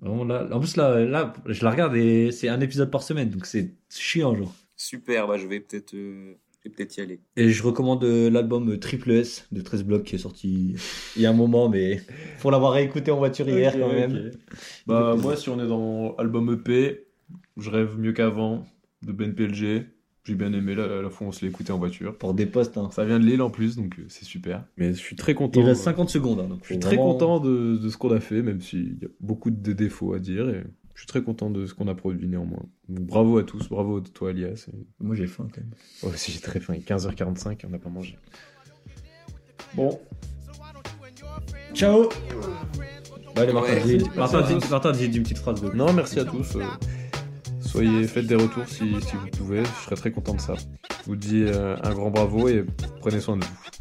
Speaker 3: Vraiment, là, en plus là, là, je la regarde et c'est un épisode par semaine, donc c'est chiant genre.
Speaker 2: Super, bah, je vais peut-être euh, y aller.
Speaker 3: Et je recommande euh, l'album euh, Triple S de 13 blocs qui est sorti il y a un moment, mais pour l'avoir réécouté en voiture hier quand même.
Speaker 1: Bah, moi, si on est dans album EP, je rêve mieux qu'avant de Ben PLG. J'ai bien aimé la, la fois où on se écouté en voiture.
Speaker 3: Pour des postes, hein.
Speaker 1: Ça vient de Lille en plus, donc euh, c'est super. Mais je suis très content.
Speaker 3: Il reste 50 secondes, hein, donc
Speaker 1: Je suis très
Speaker 3: vraiment-
Speaker 1: content de, de ce qu'on a fait, même s'il y a beaucoup de défauts à dire. Et je suis très content de ce qu'on a produit néanmoins. Donc, bravo à tous, bravo à toi, Elias. Et...
Speaker 3: Moi j'ai faim quand même.
Speaker 1: Moi aussi, j'ai très faim. Il est 15h45, on n'a pas mangé. Bon,
Speaker 3: Ciao Bah, allez, Martin,
Speaker 2: Ouais.
Speaker 3: dis,
Speaker 1: Merci
Speaker 3: Martin,
Speaker 1: à
Speaker 3: dis-
Speaker 1: tous.
Speaker 3: Martin, dis- dis une petite phrase. de-
Speaker 1: non, merci à tous. euh, soyez, faites des retours si, vous pouvez. Je serais très content de ça. Je vous dis euh, un grand bravo et prenez soin de vous.